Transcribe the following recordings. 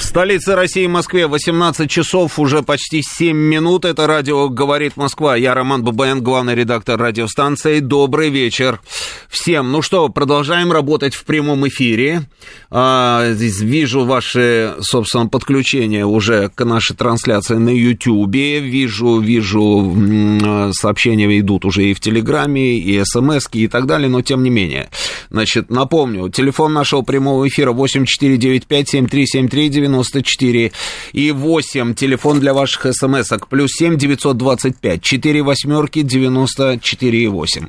В столице России, Москве, 18 часов, уже почти 7 минут. Это радио «Говорит Москва». Я Роман Бабаян, главный редактор радиостанции. Добрый вечер всем. Ну что, продолжаем работать в прямом эфире. А, здесь вижу ваши, собственно, подключения уже к нашей трансляции на YouTube. Вижу, вижу, сообщения идут уже и в Телеграме, и смс и так далее, но тем не менее. Значит, напомню, телефон нашего прямого эфира 8495 7373 94 и 8. Телефон для ваших смс-ок. Плюс 7 925 4 восьмерки 94 и 8.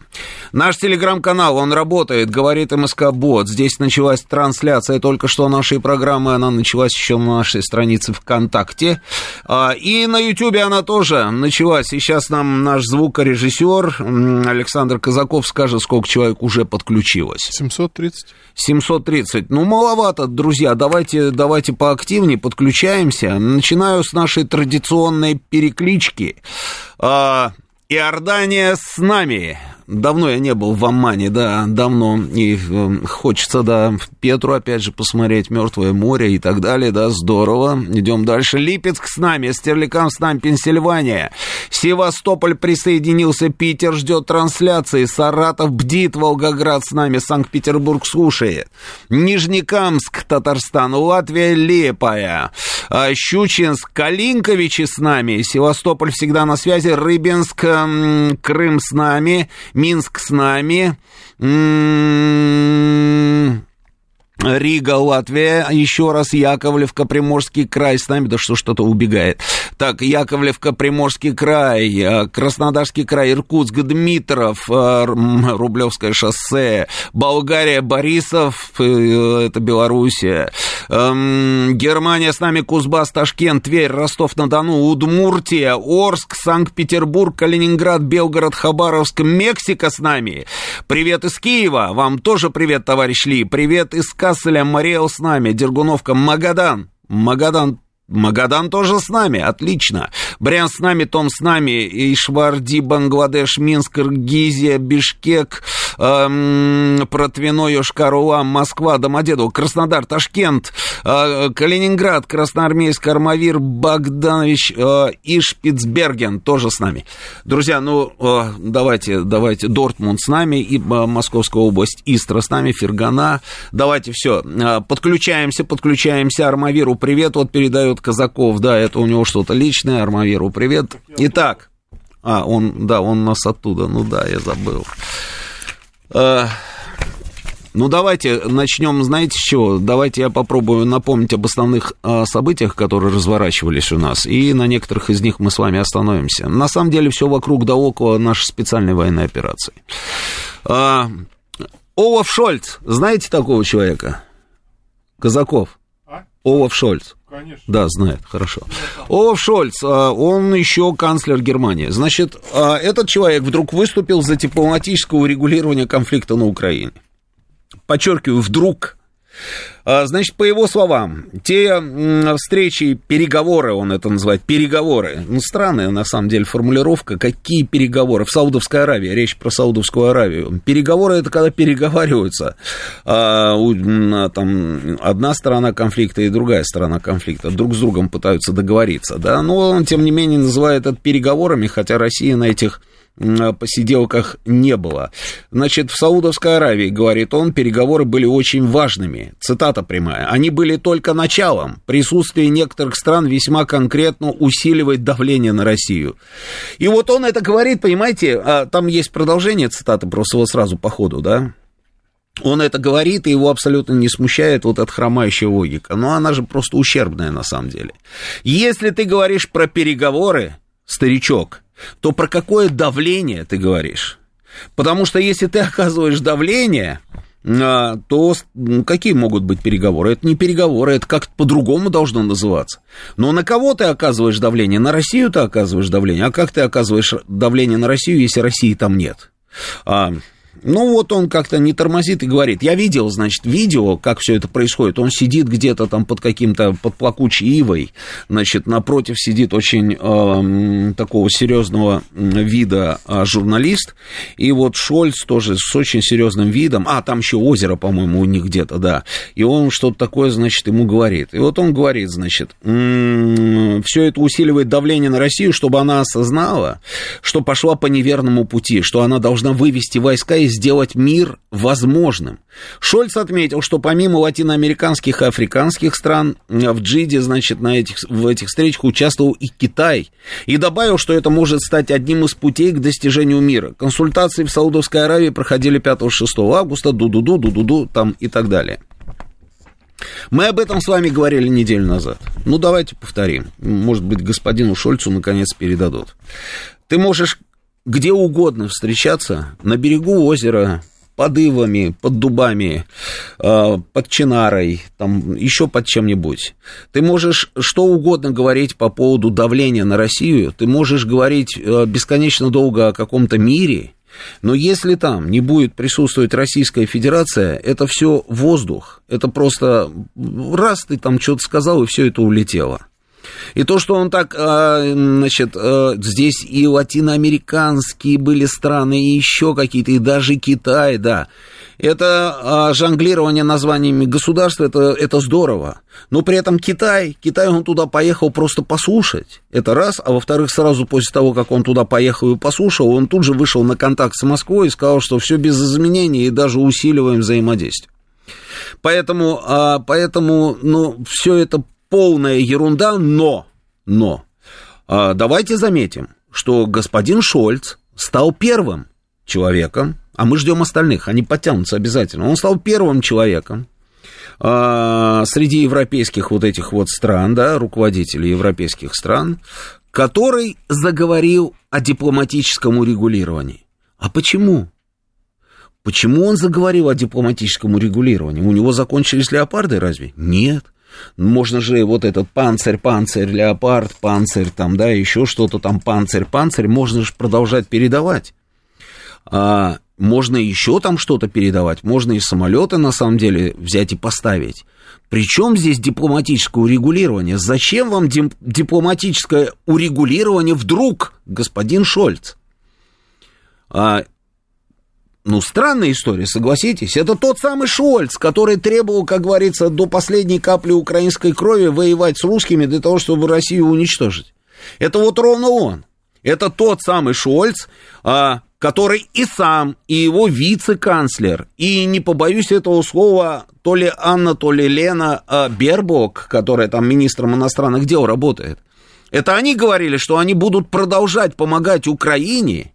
Наш телеграм-канал, он работает, говорит МСК Бот. Здесь началась трансляция только что нашей программы. Она началась еще на нашей странице ВКонтакте. А, и на Ютубе она тоже началась. И сейчас нам наш звукорежиссер Александр Казаков скажет, сколько человек уже подключилось. 730. 730. Ну, маловато, друзья. Давайте, давайте поактивнее активнее подключаемся. Начинаю с нашей традиционной переклички. А, Иордания с нами. Давно я не был в Аммане, да, давно. И э, хочется, да, Петру опять же посмотреть, Мертвое море и так далее, да, здорово. Идем дальше. Липецк с нами, Стерликам с нами, Пенсильвания. Севастополь присоединился, Питер ждет трансляции, Саратов бдит, Волгоград с нами, Санкт-Петербург слушает. Нижнекамск, Татарстан, Латвия, Лепая. А, Щучинск, Калинковичи с нами, Севастополь всегда на связи, Рыбинск, Крым с нами, Минск с нами. М-м-м. Рига, Латвия, еще раз Яковлевка, Приморский край. С нами, да что что-то убегает. Так, Яковлевка, Приморский край, э, Краснодарский край, Иркутск, Дмитров, э, Рублевское шоссе, Болгария, Борисов, э, это Белоруссия, эм, Германия с нами, Кузбасс, Ташкент, Тверь, Ростов-на-Дону, Удмуртия, Орск, Санкт-Петербург, Калининград, Белгород, Хабаровск, Мексика с нами. Привет из Киева, вам тоже привет, товарищ Ли, привет из Касселя, Мариэл с нами, Дергуновка, Магадан, Магадан Магадан тоже с нами, отлично. Брян с нами, Том с нами, Ишварди, Бангладеш, Минск, Киргизия, Бишкек, эм, Протвино, Йошкар-Ола, Москва, Домодедово, Краснодар, Ташкент, э, Калининград, Красноармейск, Армавир, Богданович э, и Шпицберген тоже с нами. Друзья, ну, э, давайте, давайте, Дортмунд с нами, и э, Московская область, Истра с нами, Фергана. Давайте все, подключаемся, подключаемся, Армавиру привет, вот передает Казаков, да, это у него что-то личное, Армавиру, привет. Итак, а, он, да, он нас оттуда, ну да, я забыл. А, ну, давайте начнем, знаете, с чего? Давайте я попробую напомнить об основных а, событиях, которые разворачивались у нас, и на некоторых из них мы с вами остановимся. На самом деле, все вокруг да около нашей специальной военной операции. А, Олаф Шольц, знаете такого человека? Казаков. Олаф Шольц. Конечно. Да, знает, хорошо. Олаф Шольц, а, он еще канцлер Германии. Значит, а, этот человек вдруг выступил за дипломатическое урегулирование конфликта на Украине. Подчеркиваю, вдруг значит, по его словам, те встречи, переговоры, он это называет, переговоры, ну, странная на самом деле формулировка, какие переговоры, в Саудовской Аравии, речь про Саудовскую Аравию, переговоры это когда переговариваются, а, там, одна сторона конфликта и другая сторона конфликта друг с другом пытаются договориться, да, но он, тем не менее, называет это переговорами, хотя Россия на этих посиделках не было. Значит, в Саудовской Аравии, говорит он, переговоры были очень важными. Цитата прямая. Они были только началом. Присутствие некоторых стран весьма конкретно усиливает давление на Россию. И вот он это говорит, понимаете, а там есть продолжение цитаты, просто вот сразу по ходу, да? Он это говорит, и его абсолютно не смущает вот эта хромающая логика. Но она же просто ущербная на самом деле. Если ты говоришь про переговоры, старичок, то про какое давление ты говоришь? Потому что если ты оказываешь давление, а, то какие могут быть переговоры? Это не переговоры, это как-то по-другому должно называться. Но на кого ты оказываешь давление? На Россию ты оказываешь давление. А как ты оказываешь давление на Россию, если России там нет? А, ну, вот он как-то не тормозит и говорит, я видел, значит, видео, как все это происходит. Он сидит где-то там под каким-то, под плакучей ивой, значит, напротив сидит очень э, такого серьезного вида э, журналист, и вот Шольц тоже с очень серьезным видом, а, там еще озеро, по-моему, у них где-то, да, и он что-то такое, значит, ему говорит. И вот он говорит, значит, все это усиливает давление на Россию, чтобы она осознала, что пошла по неверному пути, что она должна вывести войска из сделать мир возможным. Шольц отметил, что помимо латиноамериканских и африканских стран, в Джиде, значит, на этих, в этих встречах участвовал и Китай. И добавил, что это может стать одним из путей к достижению мира. Консультации в Саудовской Аравии проходили 5-6 августа, ду-ду-ду, ду-ду-ду, там и так далее. Мы об этом с вами говорили неделю назад. Ну, давайте повторим. Может быть, господину Шольцу наконец передадут. Ты можешь где угодно встречаться, на берегу озера, под ивами, под дубами, э, под чинарой, там еще под чем-нибудь. Ты можешь что угодно говорить по поводу давления на Россию, ты можешь говорить э, бесконечно долго о каком-то мире, но если там не будет присутствовать Российская Федерация, это все воздух, это просто раз ты там что-то сказал, и все это улетело. И то, что он так, а, значит, а, здесь и латиноамериканские были страны, и еще какие-то, и даже Китай, да. Это а, жонглирование названиями государства, это, это здорово. Но при этом Китай, Китай он туда поехал просто послушать. Это раз. А во-вторых, сразу после того, как он туда поехал и послушал, он тут же вышел на контакт с Москвой и сказал, что все без изменений и даже усиливаем взаимодействие. Поэтому, поэтому ну, все это полная ерунда, но, но, а, давайте заметим, что господин Шольц стал первым человеком, а мы ждем остальных, они подтянутся обязательно, он стал первым человеком, а, среди европейских вот этих вот стран, да, руководителей европейских стран, который заговорил о дипломатическом урегулировании. А почему? Почему он заговорил о дипломатическом урегулировании? У него закончились леопарды разве? Нет. Можно же вот этот панцирь, панцирь, леопард, панцирь, там, да, еще что-то там, панцирь, панцирь, можно же продолжать передавать. А, можно еще там что-то передавать, можно и самолеты на самом деле взять и поставить. Причем здесь дипломатическое урегулирование? Зачем вам дипломатическое урегулирование вдруг, господин Шольц? А, ну, странная история, согласитесь. Это тот самый Шольц, который требовал, как говорится, до последней капли украинской крови воевать с русскими для того, чтобы Россию уничтожить. Это вот ровно он. Это тот самый Шольц, а, который и сам, и его вице-канцлер, и не побоюсь этого слова, то ли Анна, то ли Лена а, Бербок, которая там министром иностранных дел работает. Это они говорили, что они будут продолжать помогать Украине,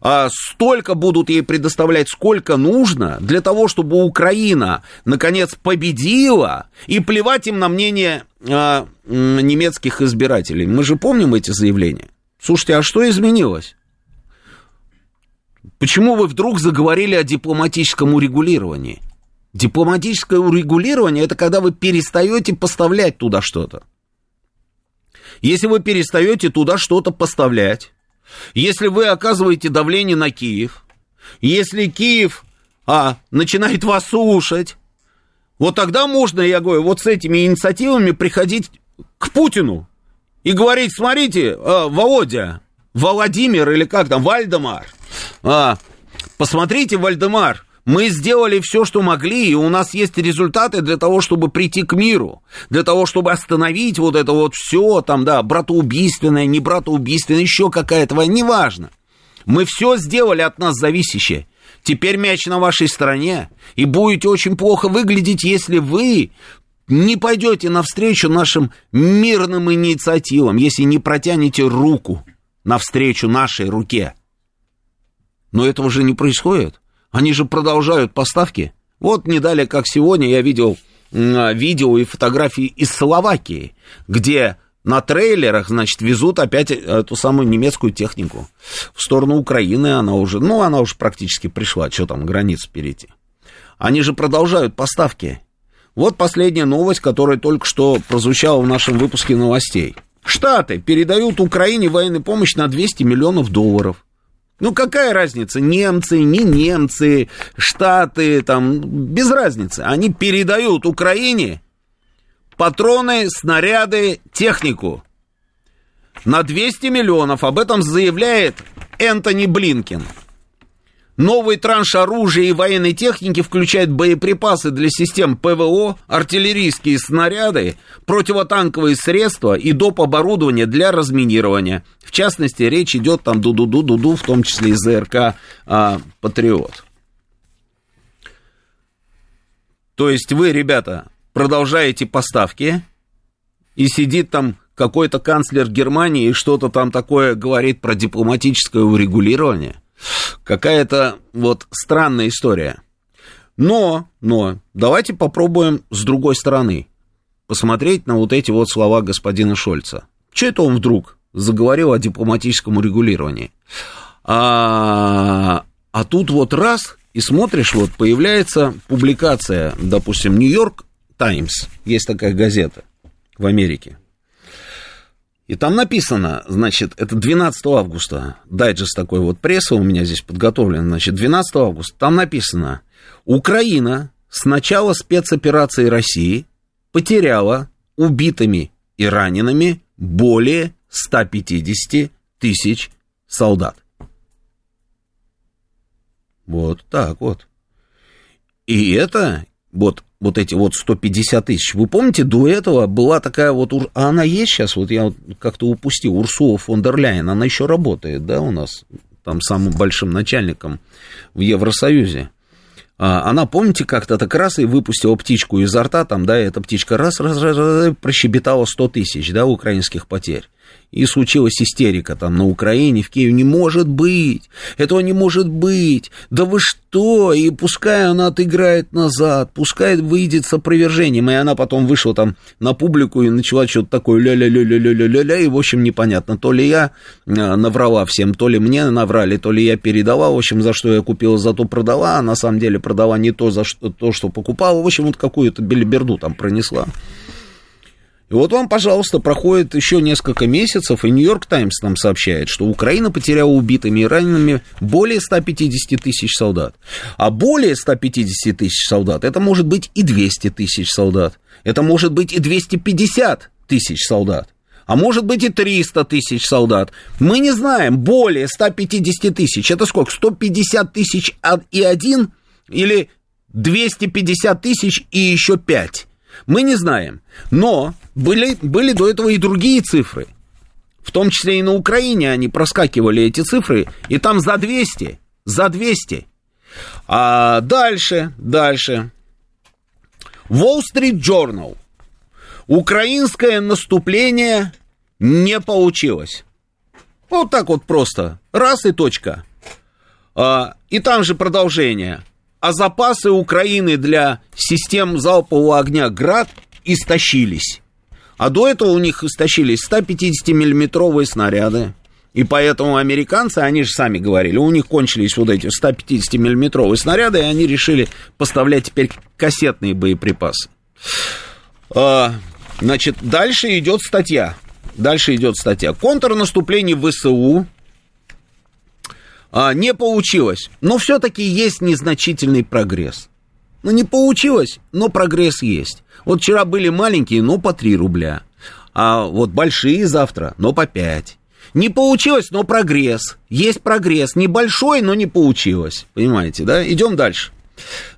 а, столько будут ей предоставлять, сколько нужно, для того, чтобы Украина, наконец, победила, и плевать им на мнение а, немецких избирателей. Мы же помним эти заявления. Слушайте, а что изменилось? Почему вы вдруг заговорили о дипломатическом урегулировании? Дипломатическое урегулирование это когда вы перестаете поставлять туда что-то. Если вы перестаете туда что-то поставлять, если вы оказываете давление на Киев, если Киев а, начинает вас слушать, вот тогда можно, я говорю, вот с этими инициативами приходить к Путину и говорить, смотрите, а, Володя, Владимир или как там, Вальдемар, а, посмотрите, Вальдемар, мы сделали все, что могли, и у нас есть результаты для того, чтобы прийти к миру, для того, чтобы остановить вот это вот все, там, да, братоубийственное, не братоубийственное, еще какая-то война, неважно. Мы все сделали от нас зависящее. Теперь мяч на вашей стороне, и будете очень плохо выглядеть, если вы не пойдете навстречу нашим мирным инициативам, если не протянете руку навстречу нашей руке. Но этого же не происходит. Они же продолжают поставки. Вот не далее, как сегодня, я видел а, видео и фотографии из Словакии, где на трейлерах, значит, везут опять эту самую немецкую технику. В сторону Украины она уже, ну, она уже практически пришла, что там, границу перейти. Они же продолжают поставки. Вот последняя новость, которая только что прозвучала в нашем выпуске новостей. Штаты передают Украине военную помощь на 200 миллионов долларов. Ну, какая разница, немцы, не немцы, Штаты, там, без разницы. Они передают Украине патроны, снаряды, технику. На 200 миллионов, об этом заявляет Энтони Блинкин. Новый транш оружия и военной техники включает боеприпасы для систем ПВО, артиллерийские снаряды, противотанковые средства и доп. оборудование для разминирования. В частности, речь идет там ду-ду-ду-ду-ду, в том числе из ЗРК а, «Патриот». То есть вы, ребята, продолжаете поставки, и сидит там какой-то канцлер Германии и что-то там такое говорит про дипломатическое урегулирование – Какая-то вот странная история. Но, но, давайте попробуем с другой стороны посмотреть на вот эти вот слова господина Шольца. Что это он вдруг заговорил о дипломатическом урегулировании? А, а тут вот раз, и смотришь, вот появляется публикация, допустим, Нью-Йорк Таймс, есть такая газета в Америке, и там написано, значит, это 12 августа, дайджест такой вот пресса у меня здесь подготовлен, значит, 12 августа, там написано, Украина с начала спецоперации России потеряла убитыми и ранеными более 150 тысяч солдат. Вот так вот. И это вот вот эти вот 150 тысяч. Вы помните, до этого была такая вот, а она есть сейчас, вот я вот как-то упустил, Урсула фон дер Ляйен, она еще работает, да, у нас, там самым большим начальником в Евросоюзе. А, она, помните, как-то так раз и выпустила птичку изо рта, там, да, эта птичка раз, раз, раз, раз прощебетала 100 тысяч, да, украинских потерь и случилась истерика там на Украине, в Киеве. Не может быть! Этого не может быть! Да вы что? И пускай она отыграет назад, пускай выйдет с опровержением. И она потом вышла там на публику и начала что-то такое ля-ля-ля-ля-ля-ля-ля, и, в общем, непонятно, то ли я э, наврала всем, то ли мне наврали, то ли я передала, в общем, за что я купила, зато продала, а на самом деле продала не то, за что, то, что покупала, в общем, вот какую-то белиберду там пронесла. И вот вам, пожалуйста, проходит еще несколько месяцев, и Нью-Йорк Таймс нам сообщает, что Украина потеряла убитыми и ранеными более 150 тысяч солдат. А более 150 тысяч солдат, это может быть и 200 тысяч солдат. Это может быть и 250 тысяч солдат. А может быть и 300 тысяч солдат. Мы не знаем, более 150 тысяч. Это сколько? 150 тысяч и один? Или 250 тысяч и еще 5? Мы не знаем. Но были, были до этого и другие цифры. В том числе и на Украине они проскакивали эти цифры, и там за 200, за 200. А дальше, дальше. Wall Street Journal. Украинское наступление не получилось. Вот так вот просто. Раз и точка. А, и там же продолжение. А запасы Украины для систем залпового огня «Град» истощились. А до этого у них истощились 150-миллиметровые снаряды. И поэтому американцы, они же сами говорили, у них кончились вот эти 150-миллиметровые снаряды, и они решили поставлять теперь кассетные боеприпасы. А, значит, дальше идет статья. Дальше идет статья. Контрнаступление ВСУ а, не получилось. Но все-таки есть незначительный прогресс. Ну, не получилось, но прогресс есть. Вот вчера были маленькие, но по 3 рубля. А вот большие завтра, но по 5. Не получилось, но прогресс. Есть прогресс. Небольшой, но не получилось. Понимаете, да? Идем дальше.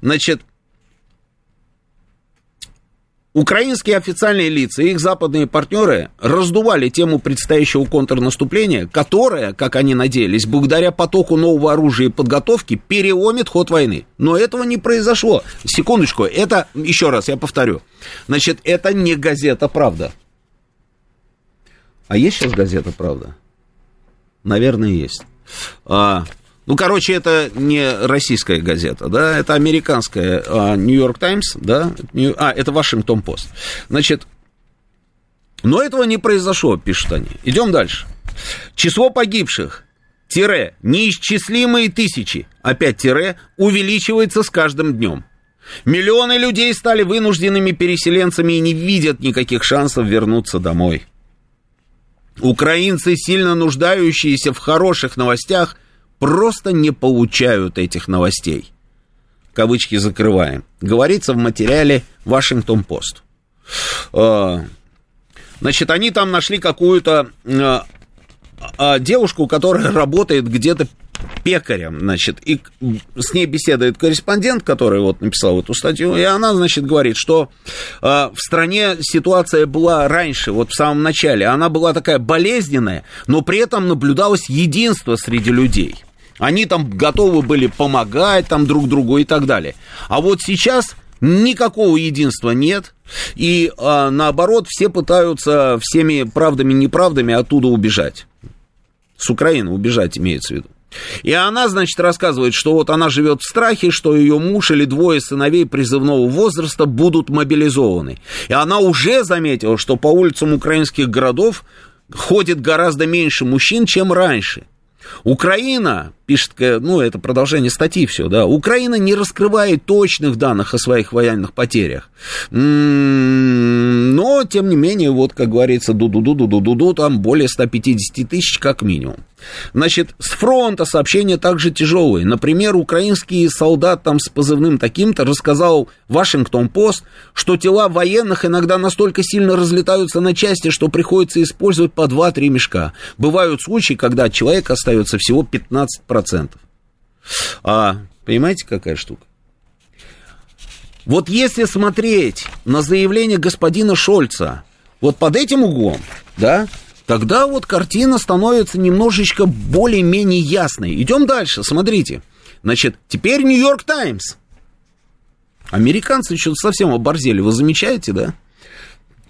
Значит, Украинские официальные лица и их западные партнеры раздували тему предстоящего контрнаступления, которое, как они надеялись, благодаря потоку нового оружия и подготовки переломит ход войны. Но этого не произошло. Секундочку, это, еще раз, я повторю, значит, это не газета «Правда». А есть сейчас газета «Правда»? Наверное, есть. А, ну, короче, это не российская газета, да, это американская Нью-Йорк Таймс, да, а, это Вашингтон Пост. Значит, но этого не произошло, пишут они. Идем дальше. Число погибших, тире, неисчислимые тысячи, опять тире, увеличивается с каждым днем. Миллионы людей стали вынужденными переселенцами и не видят никаких шансов вернуться домой. Украинцы, сильно нуждающиеся в хороших новостях, просто не получают этих новостей. Кавычки закрываем. Говорится в материале «Вашингтон-Пост». А, значит, они там нашли какую-то а, а, девушку, которая работает где-то пекарем, значит, и с ней беседует корреспондент, который вот написал эту статью, и она, значит, говорит, что э, в стране ситуация была раньше, вот в самом начале, она была такая болезненная, но при этом наблюдалось единство среди людей. Они там готовы были помогать там друг другу и так далее. А вот сейчас никакого единства нет, и а, наоборот все пытаются всеми правдами и неправдами оттуда убежать. С Украины убежать имеется в виду. И она, значит, рассказывает, что вот она живет в страхе, что ее муж или двое сыновей призывного возраста будут мобилизованы. И она уже заметила, что по улицам украинских городов ходит гораздо меньше мужчин, чем раньше. Украина, пишет, ну, это продолжение статьи все, да, Украина не раскрывает точных данных о своих военных потерях. М-м, но, тем не менее, вот, как говорится, ду-ду-ду-ду-ду-ду, там более 150 тысяч как минимум. Значит, с фронта сообщения также тяжелые. Например, украинский солдат там с позывным таким-то рассказал Вашингтон-Пост, что тела военных иногда настолько сильно разлетаются на части, что приходится использовать по 2-3 мешка. Бывают случаи, когда человек остается всего 15%. А, понимаете, какая штука? Вот если смотреть на заявление господина Шольца, вот под этим углом, да, тогда вот картина становится немножечко более-менее ясной. Идем дальше, смотрите. Значит, теперь Нью-Йорк Таймс. Американцы что-то совсем оборзели, вы замечаете, да?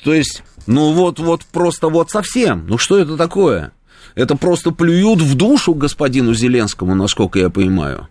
То есть, ну вот, вот просто вот совсем. Ну что это такое? Это просто плюют в душу господину Зеленскому, насколько я понимаю.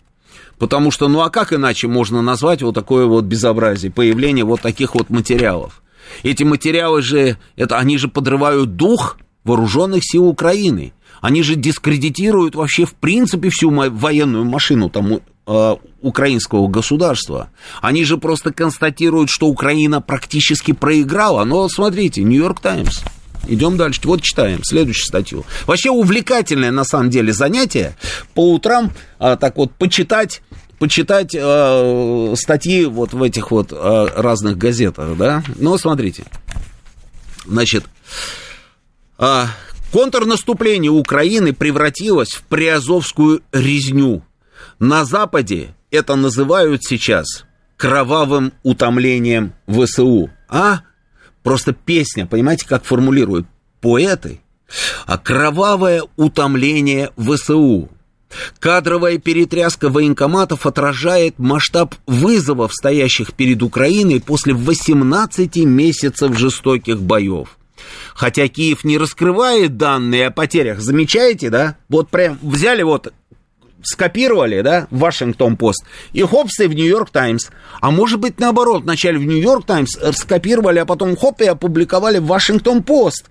Потому что, ну а как иначе можно назвать вот такое вот безобразие, появление вот таких вот материалов? Эти материалы же, это, они же подрывают дух вооруженных сил Украины. Они же дискредитируют вообще в принципе всю военную машину там, э, украинского государства. Они же просто констатируют, что Украина практически проиграла. Но смотрите, Нью-Йорк Таймс. Идем дальше. Вот читаем следующую статью. Вообще увлекательное на самом деле занятие по утрам а, так вот почитать почитать э, статьи вот в этих вот э, разных газетах, да. Но смотрите, значит, э, контрнаступление Украины превратилось в приазовскую резню. На Западе это называют сейчас кровавым утомлением ВСУ. А Просто песня, понимаете, как формулируют поэты? А кровавое утомление ВСУ. Кадровая перетряска военкоматов отражает масштаб вызовов, стоящих перед Украиной после 18 месяцев жестоких боев. Хотя Киев не раскрывает данные о потерях, замечаете, да? Вот прям взяли вот скопировали, да, Вашингтон-Пост, и хопс, в Нью-Йорк Таймс. А может быть, наоборот, вначале в Нью-Йорк Таймс скопировали, а потом хоп, и опубликовали в Вашингтон-Пост.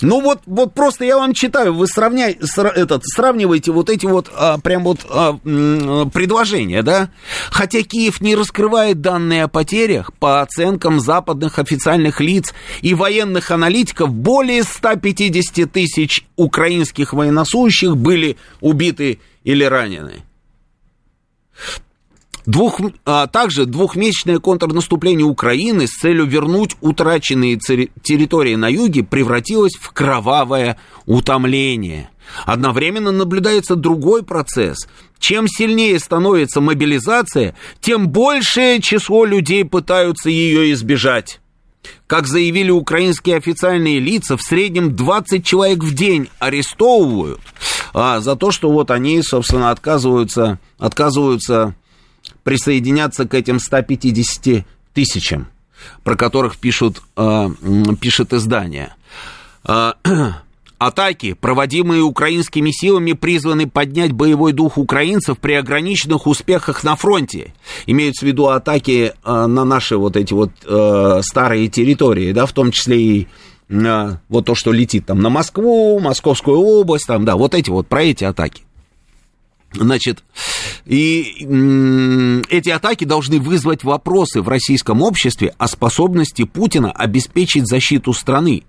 Ну вот, вот просто я вам читаю, вы сравняй, сра, этот, сравниваете вот эти вот а, прям вот а, предложения, да? Хотя Киев не раскрывает данные о потерях, по оценкам западных официальных лиц и военных аналитиков, более 150 тысяч украинских военнослужащих были убиты или ранены. Двух, а также двухмесячное контрнаступление Украины с целью вернуть утраченные территории на юге превратилось в кровавое утомление. Одновременно наблюдается другой процесс. Чем сильнее становится мобилизация, тем большее число людей пытаются ее избежать. Как заявили украинские официальные лица, в среднем 20 человек в день арестовывают а, за то, что вот они, собственно, отказываются, отказываются присоединяться к этим 150 тысячам, про которых пишут, а, пишет издание. А, Атаки, проводимые украинскими силами, призваны поднять боевой дух украинцев при ограниченных успехах на фронте. Имеются в виду атаки э, на наши вот эти вот э, старые территории, да, в том числе и э, вот то, что летит там на Москву, Московскую область, там, да, вот эти вот, про эти атаки. Значит, И эти атаки должны вызвать вопросы в российском обществе о способности Путина обеспечить защиту страны.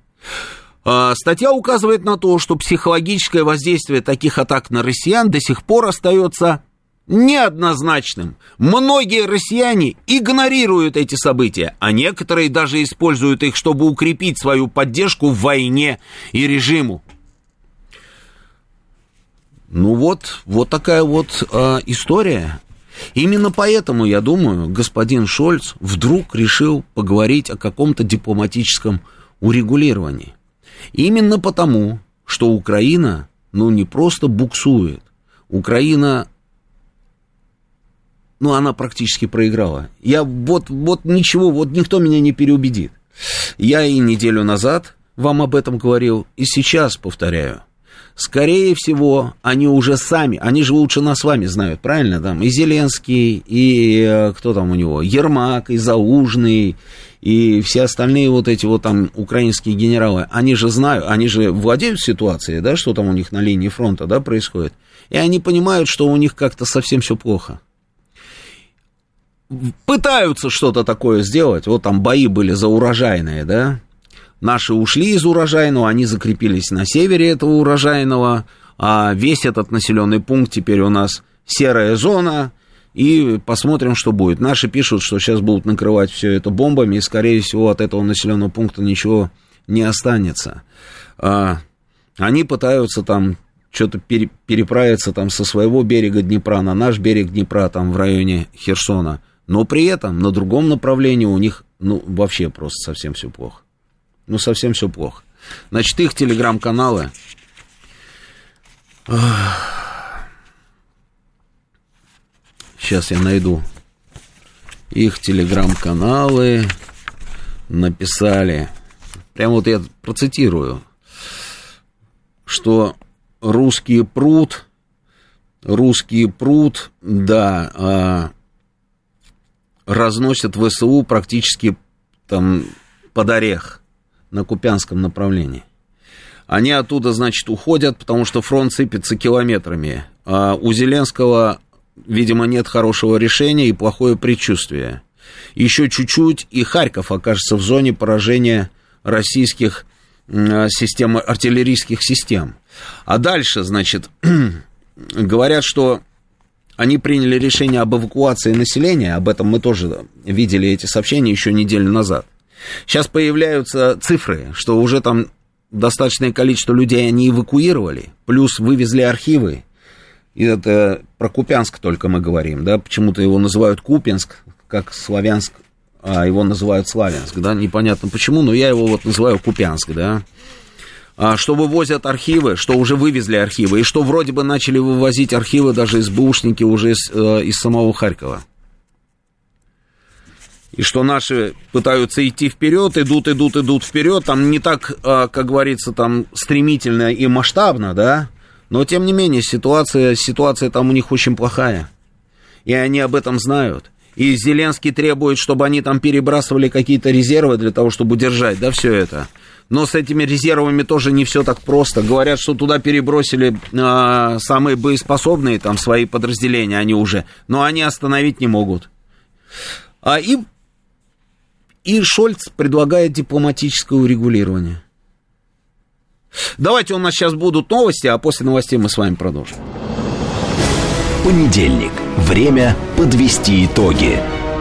А, статья указывает на то, что психологическое воздействие таких атак на россиян до сих пор остается неоднозначным. Многие россияне игнорируют эти события, а некоторые даже используют их, чтобы укрепить свою поддержку в войне и режиму. Ну вот, вот такая вот э, история. Именно поэтому, я думаю, господин Шольц вдруг решил поговорить о каком-то дипломатическом урегулировании. Именно потому, что Украина, ну, не просто буксует, Украина, ну, она практически проиграла. Я вот, вот ничего, вот никто меня не переубедит. Я и неделю назад вам об этом говорил, и сейчас повторяю. Скорее всего, они уже сами, они же лучше нас с вами знают, правильно? Там и Зеленский, и э, кто там у него, Ермак, и Заужный, и все остальные вот эти вот там украинские генералы, они же знают, они же владеют ситуацией, да, что там у них на линии фронта, да, происходит. И они понимают, что у них как-то совсем все плохо. Пытаются что-то такое сделать. Вот там бои были за урожайные, да. Наши ушли из урожайного, они закрепились на севере этого урожайного, а весь этот населенный пункт теперь у нас серая зона, и посмотрим, что будет. Наши пишут, что сейчас будут накрывать все это бомбами, и, скорее всего, от этого населенного пункта ничего не останется. А, они пытаются там что-то пере, переправиться там со своего берега Днепра на наш берег Днепра, там в районе Херсона. Но при этом на другом направлении у них, ну, вообще просто совсем все плохо. Ну, совсем все плохо. Значит, их телеграм-каналы... Сейчас я найду их телеграм-каналы. Написали. Прямо вот я процитирую, что русский пруд, русский пруд, да, а, разносят ВСУ практически там под орех на Купянском направлении. Они оттуда, значит, уходят, потому что фронт сыпется километрами. А у Зеленского видимо, нет хорошего решения и плохое предчувствие. Еще чуть-чуть, и Харьков окажется в зоне поражения российских систем, артиллерийских систем. А дальше, значит, говорят, что они приняли решение об эвакуации населения, об этом мы тоже видели эти сообщения еще неделю назад. Сейчас появляются цифры, что уже там достаточное количество людей они эвакуировали, плюс вывезли архивы, и это про Купянск только мы говорим, да, почему-то его называют Купинск, как Славянск, а его называют Славянск, да, непонятно почему, но я его вот называю Купянск, да, что вывозят архивы, что уже вывезли архивы, и что вроде бы начали вывозить архивы даже из СБУшники уже из, э, из самого Харькова. И что наши пытаются идти вперед, идут, идут, идут вперед, там не так, а, как говорится, там стремительно и масштабно, да, но, тем не менее, ситуация, ситуация там у них очень плохая. И они об этом знают. И Зеленский требует, чтобы они там перебрасывали какие-то резервы для того, чтобы удержать, да, все это. Но с этими резервами тоже не все так просто. Говорят, что туда перебросили э, самые боеспособные там свои подразделения, они уже, но они остановить не могут. А и, и Шольц предлагает дипломатическое урегулирование. Давайте у нас сейчас будут новости, а после новостей мы с вами продолжим. Понедельник. Время подвести итоги.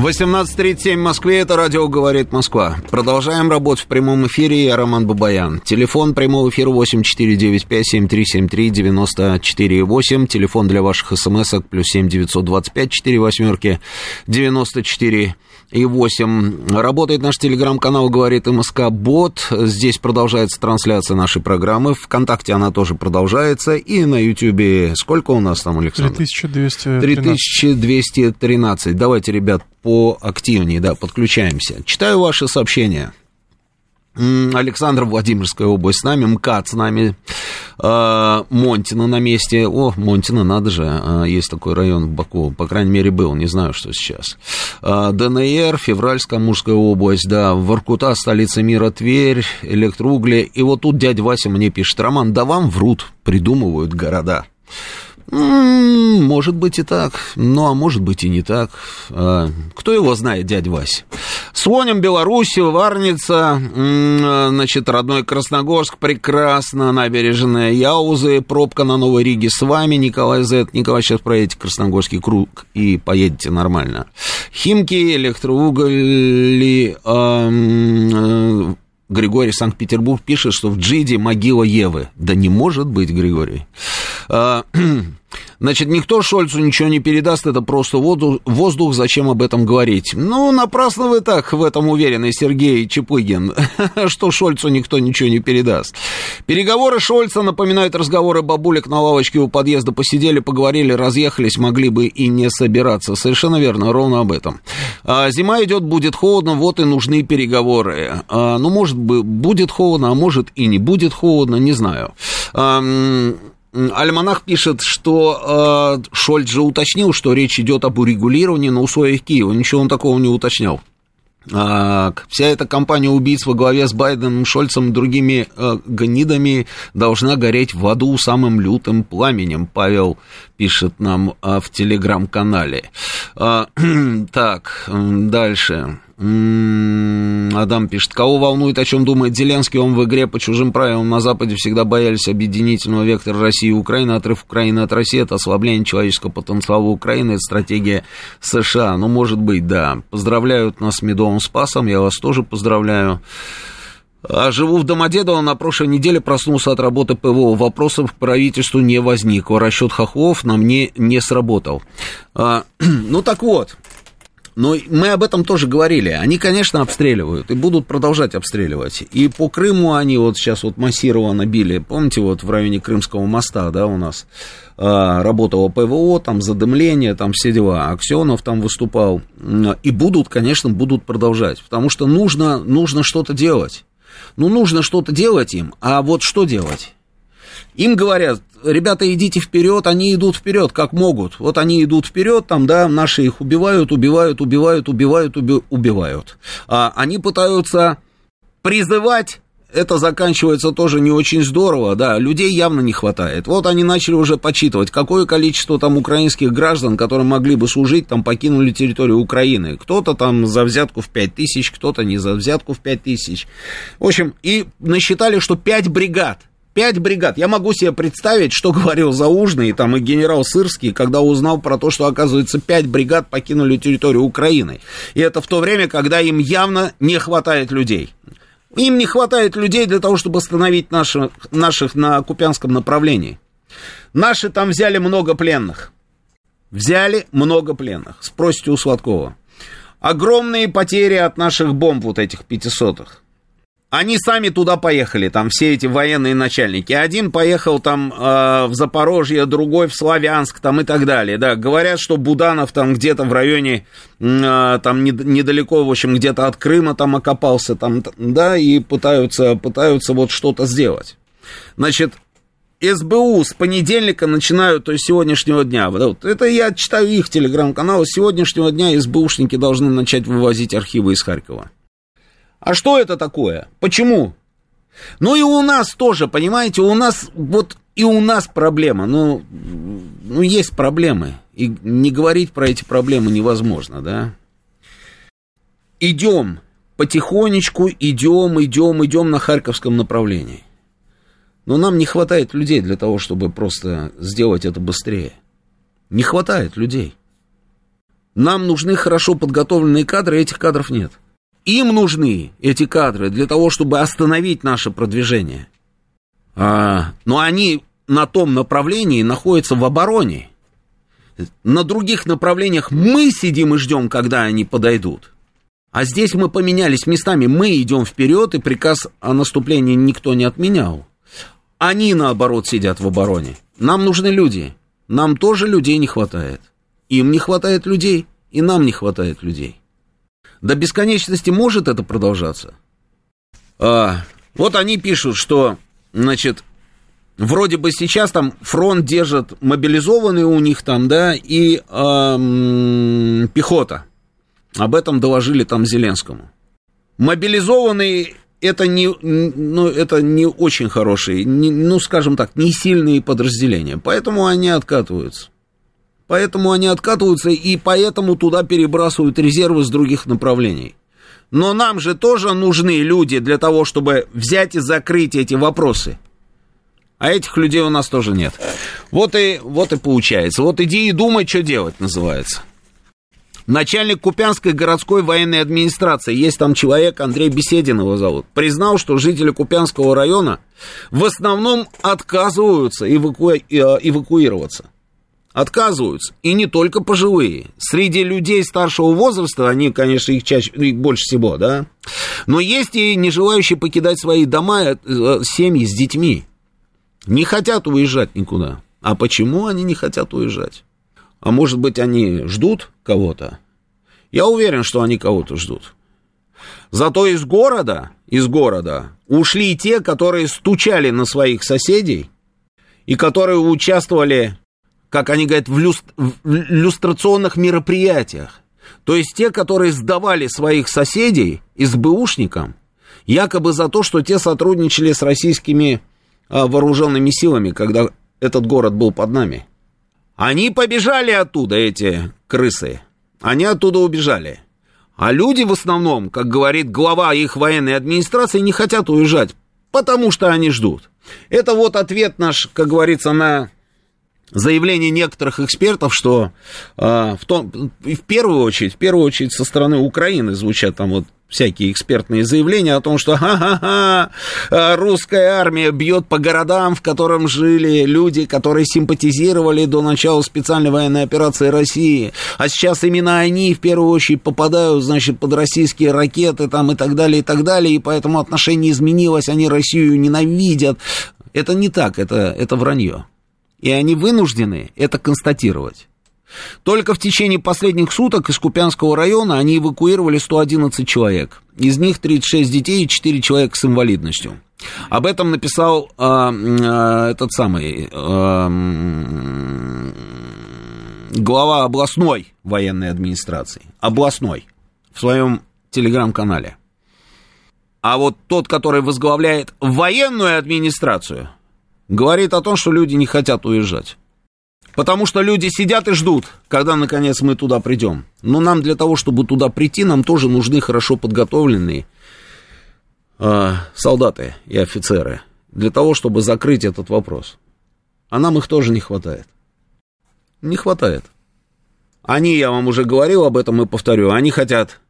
18.37 в Москве, это радио «Говорит Москва». Продолжаем работу в прямом эфире, я Роман Бабаян. Телефон прямого эфира 8495-7373-94,8. Телефон для ваших смс-ок плюс 7 925 4 восьмерки 94 и 8. Работает наш телеграм-канал «Говорит МСК Бот». Здесь продолжается трансляция нашей программы. Вконтакте она тоже продолжается. И на Ютьюбе сколько у нас там, Александр? 3213. 3213. Давайте, ребят, поактивнее, да, подключаемся. Читаю ваши сообщения. Александр Владимирская область с нами, МКАД с нами, э, Монтина на месте. О, Монтина, надо же, э, есть такой район в Баку, по крайней мере, был, не знаю, что сейчас. Э, ДНР, Февральская, Мужская область, да, Воркута, столица мира, Тверь, электроугли. И вот тут дядя Вася мне пишет, Роман, да вам врут, придумывают города. Может быть и так, ну а может быть и не так. А, кто его знает, дядя Вася? Слоним Белоруссию, Варница, значит, родной Красногорск, прекрасно, набережная Яузы, пробка на Новой Риге с вами, Николай Зет. Николай, сейчас проедете Красногорский круг и поедете нормально. Химки, электроугли, э, Григорий Санкт-Петербург пишет, что в Джиде могила Евы. Да не может быть, Григорий. А, значит, никто Шольцу ничего не передаст, это просто воздух, зачем об этом говорить? Ну, напрасно вы так в этом уверены, Сергей Чепыгин, что Шольцу никто ничего не передаст. Переговоры Шольца напоминают разговоры бабулек на лавочке у подъезда. Посидели, поговорили, разъехались, могли бы и не собираться. Совершенно верно, ровно об этом. А, зима идет, будет холодно, вот и нужны переговоры. А, ну, может быть, будет холодно, а может и не будет холодно, не знаю. Альманах пишет, что э, Шольц же уточнил, что речь идет об урегулировании на условиях Киева. Ничего он такого не уточнял. А, вся эта кампания убийц во главе с Байденом, Шольцем и другими э, гнидами должна гореть в аду самым лютым пламенем, Павел пишет нам э, в телеграм-канале. Э, так, дальше. Адам пишет, кого волнует, о чем думает Зеленский, он в игре по чужим правилам на Западе всегда боялись объединительного вектора России и Украины, отрыв Украины от России, это ослабление человеческого потенциала Украины, это стратегия США, ну, может быть, да. Поздравляют нас с Медовым Спасом, я вас тоже поздравляю. А живу в Домодедово, на прошлой неделе проснулся от работы ПВО. Вопросов к правительству не возникло. Расчет хохлов на мне не сработал. А, ну так вот, но мы об этом тоже говорили. Они, конечно, обстреливают и будут продолжать обстреливать. И по Крыму они вот сейчас вот массированно били. Помните, вот в районе Крымского моста, да, у нас а, работало ПВО, там задымление, там все дела. Аксенов там выступал. И будут, конечно, будут продолжать. Потому что нужно, нужно что-то делать. Ну, нужно что-то делать им. А вот что делать? Им говорят, ребята, идите вперед, они идут вперед, как могут. Вот они идут вперед, там, да, наши их убивают, убивают, убивают, убивают, уби- убивают. А они пытаются призывать это заканчивается тоже не очень здорово, да, людей явно не хватает. Вот они начали уже подсчитывать, какое количество там украинских граждан, которые могли бы служить, там покинули территорию Украины. Кто-то там за взятку в 5 тысяч, кто-то не за взятку в 5 тысяч. В общем, и насчитали, что 5 бригад Пять бригад. Я могу себе представить, что говорил Заужный там, и генерал Сырский, когда узнал про то, что, оказывается, пять бригад покинули территорию Украины. И это в то время, когда им явно не хватает людей. Им не хватает людей для того, чтобы остановить наших, наших на Купянском направлении. Наши там взяли много пленных. Взяли много пленных. Спросите у Сладкова. Огромные потери от наших бомб вот этих пятисотых. Они сами туда поехали, там все эти военные начальники. Один поехал там э, в Запорожье, другой в Славянск, там и так далее. Да, говорят, что Буданов там где-то в районе, э, там не, недалеко, в общем, где-то от Крыма там окопался, там, да, и пытаются, пытаются вот что-то сделать. Значит, СБУ с понедельника начинают, то есть сегодняшнего дня. Вот, это я читаю их телеграм-канал. С сегодняшнего дня СБУшники должны начать вывозить архивы из Харькова. А что это такое? Почему? Ну и у нас тоже, понимаете, у нас вот и у нас проблема. Ну, ну есть проблемы. И не говорить про эти проблемы невозможно, да? Идем, потихонечку идем, идем, идем на Харьковском направлении. Но нам не хватает людей для того, чтобы просто сделать это быстрее. Не хватает людей. Нам нужны хорошо подготовленные кадры, этих кадров нет. Им нужны эти кадры для того, чтобы остановить наше продвижение. А, но они на том направлении находятся в обороне. На других направлениях мы сидим и ждем, когда они подойдут. А здесь мы поменялись местами. Мы идем вперед, и приказ о наступлении никто не отменял. Они, наоборот, сидят в обороне. Нам нужны люди. Нам тоже людей не хватает. Им не хватает людей, и нам не хватает людей. До бесконечности может это продолжаться? А, вот они пишут, что, значит, вроде бы сейчас там фронт держит мобилизованные у них там, да, и эм, пехота. Об этом доложили там Зеленскому. Мобилизованные это не, ну, это не очень хорошие, не, ну, скажем так, не сильные подразделения. Поэтому они откатываются. Поэтому они откатываются, и поэтому туда перебрасывают резервы с других направлений. Но нам же тоже нужны люди для того, чтобы взять и закрыть эти вопросы. А этих людей у нас тоже нет. Вот и, вот и получается. Вот иди и думай, что делать, называется. Начальник Купянской городской военной администрации, есть там человек, Андрей Беседин его зовут, признал, что жители Купянского района в основном отказываются эваку... Э, эвакуироваться. Отказываются. И не только пожилые. Среди людей старшего возраста, они, конечно, их чаще, их больше всего, да. Но есть и не желающие покидать свои дома, э, семьи с детьми. Не хотят уезжать никуда. А почему они не хотят уезжать? А может быть, они ждут кого-то? Я уверен, что они кого-то ждут. Зато из города, из города ушли те, которые стучали на своих соседей и которые участвовали, как они говорят, в, люст, в люстрационных мероприятиях. То есть те, которые сдавали своих соседей СБУшникам, якобы за то, что те сотрудничали с российскими а, вооруженными силами, когда этот город был под нами. Они побежали оттуда, эти крысы. Они оттуда убежали. А люди в основном, как говорит глава их военной администрации, не хотят уезжать, потому что они ждут. Это вот ответ наш, как говорится, на заявление некоторых экспертов, что э, в, том, в первую очередь, в первую очередь со стороны Украины звучат там вот всякие экспертные заявления о том, что ха-ха-ха, э, русская армия бьет по городам, в котором жили люди, которые симпатизировали до начала специальной военной операции России, а сейчас именно они в первую очередь попадают, значит, под российские ракеты там и так далее, и так далее, и поэтому отношение изменилось, они Россию ненавидят. Это не так, это, это вранье. И они вынуждены это констатировать. Только в течение последних суток из Купянского района они эвакуировали 111 человек. Из них 36 детей и 4 человека с инвалидностью. Об этом написал э, э, этот самый э, глава областной военной администрации. Областной. В своем телеграм-канале. А вот тот, который возглавляет военную администрацию, говорит о том, что люди не хотят уезжать. Потому что люди сидят и ждут, когда, наконец, мы туда придем. Но нам для того, чтобы туда прийти, нам тоже нужны хорошо подготовленные э, солдаты и офицеры. Для того, чтобы закрыть этот вопрос. А нам их тоже не хватает. Не хватает. Они, я вам уже говорил об этом и повторю, они хотят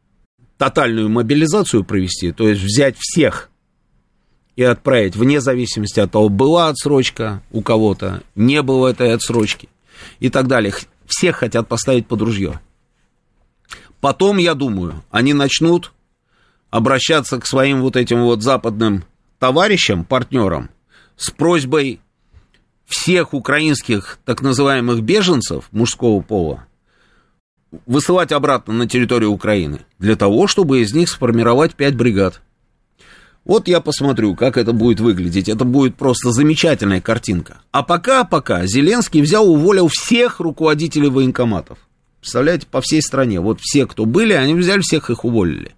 тотальную мобилизацию провести, то есть взять всех и отправить вне зависимости от того, была отсрочка у кого-то, не было этой отсрочки и так далее. Всех хотят поставить под ружье. Потом, я думаю, они начнут обращаться к своим вот этим вот западным товарищам, партнерам, с просьбой всех украинских так называемых беженцев мужского пола высылать обратно на территорию Украины, для того, чтобы из них сформировать пять бригад. Вот я посмотрю, как это будет выглядеть. Это будет просто замечательная картинка. А пока, пока Зеленский взял, уволил всех руководителей военкоматов. Представляете, по всей стране. Вот все, кто были, они взяли, всех их уволили.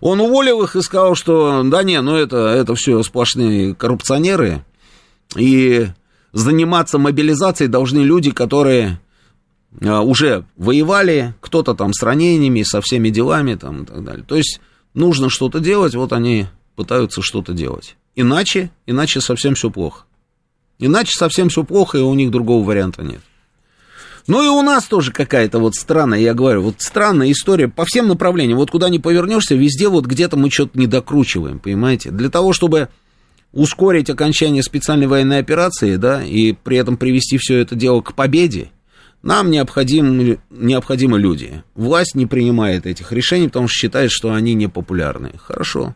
Он уволил их и сказал, что да не, ну это, это все сплошные коррупционеры. И заниматься мобилизацией должны люди, которые а, уже воевали, кто-то там с ранениями, со всеми делами там и так далее. То есть нужно что-то делать, вот они пытаются что-то делать. Иначе, иначе совсем все плохо. Иначе совсем все плохо, и у них другого варианта нет. Ну и у нас тоже какая-то вот странная, я говорю, вот странная история по всем направлениям. Вот куда ни повернешься, везде вот где-то мы что-то не докручиваем, понимаете? Для того, чтобы ускорить окончание специальной военной операции, да, и при этом привести все это дело к победе, нам необходим, необходимы люди. Власть не принимает этих решений, потому что считает, что они непопулярны. Хорошо.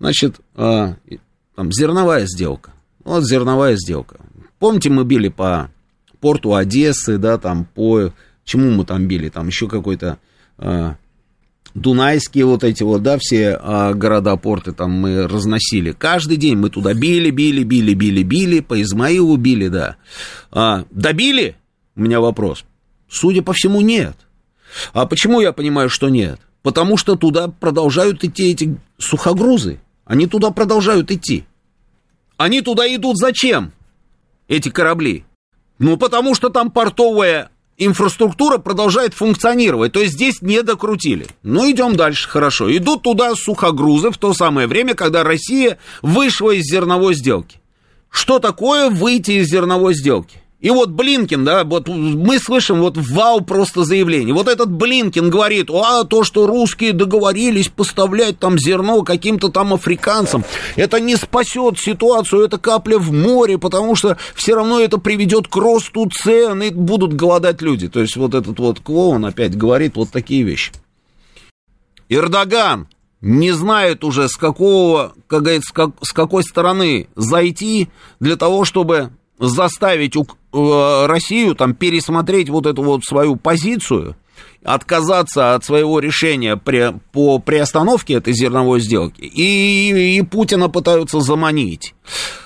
Значит, э, там, зерновая сделка. Вот зерновая сделка. Помните, мы били по порту Одессы, да, там, по... Чему мы там били? Там еще какой-то... Э, Дунайские вот эти вот, да, все а, города, порты там мы разносили. Каждый день мы туда били, били, били, били, били, по Измаилу били, да. А, добили? У меня вопрос. Судя по всему, нет. А почему я понимаю, что нет? Потому что туда продолжают идти эти сухогрузы. Они туда продолжают идти. Они туда идут зачем, эти корабли? Ну, потому что там портовая инфраструктура продолжает функционировать. То есть здесь не докрутили. Ну, идем дальше, хорошо. Идут туда сухогрузы в то самое время, когда Россия вышла из зерновой сделки. Что такое выйти из зерновой сделки? И вот Блинкин, да, вот мы слышим вот вау просто заявление. Вот этот Блинкин говорит, а то, что русские договорились поставлять там зерно каким-то там африканцам, это не спасет ситуацию, это капля в море, потому что все равно это приведет к росту цен, и будут голодать люди. То есть вот этот вот клоун опять говорит вот такие вещи. Эрдоган не знает уже, с какого, как говорится, с какой стороны зайти для того, чтобы заставить э, Россию там пересмотреть вот эту вот свою позицию, отказаться от своего решения при, по приостановке этой зерновой сделки, и, и Путина пытаются заманить.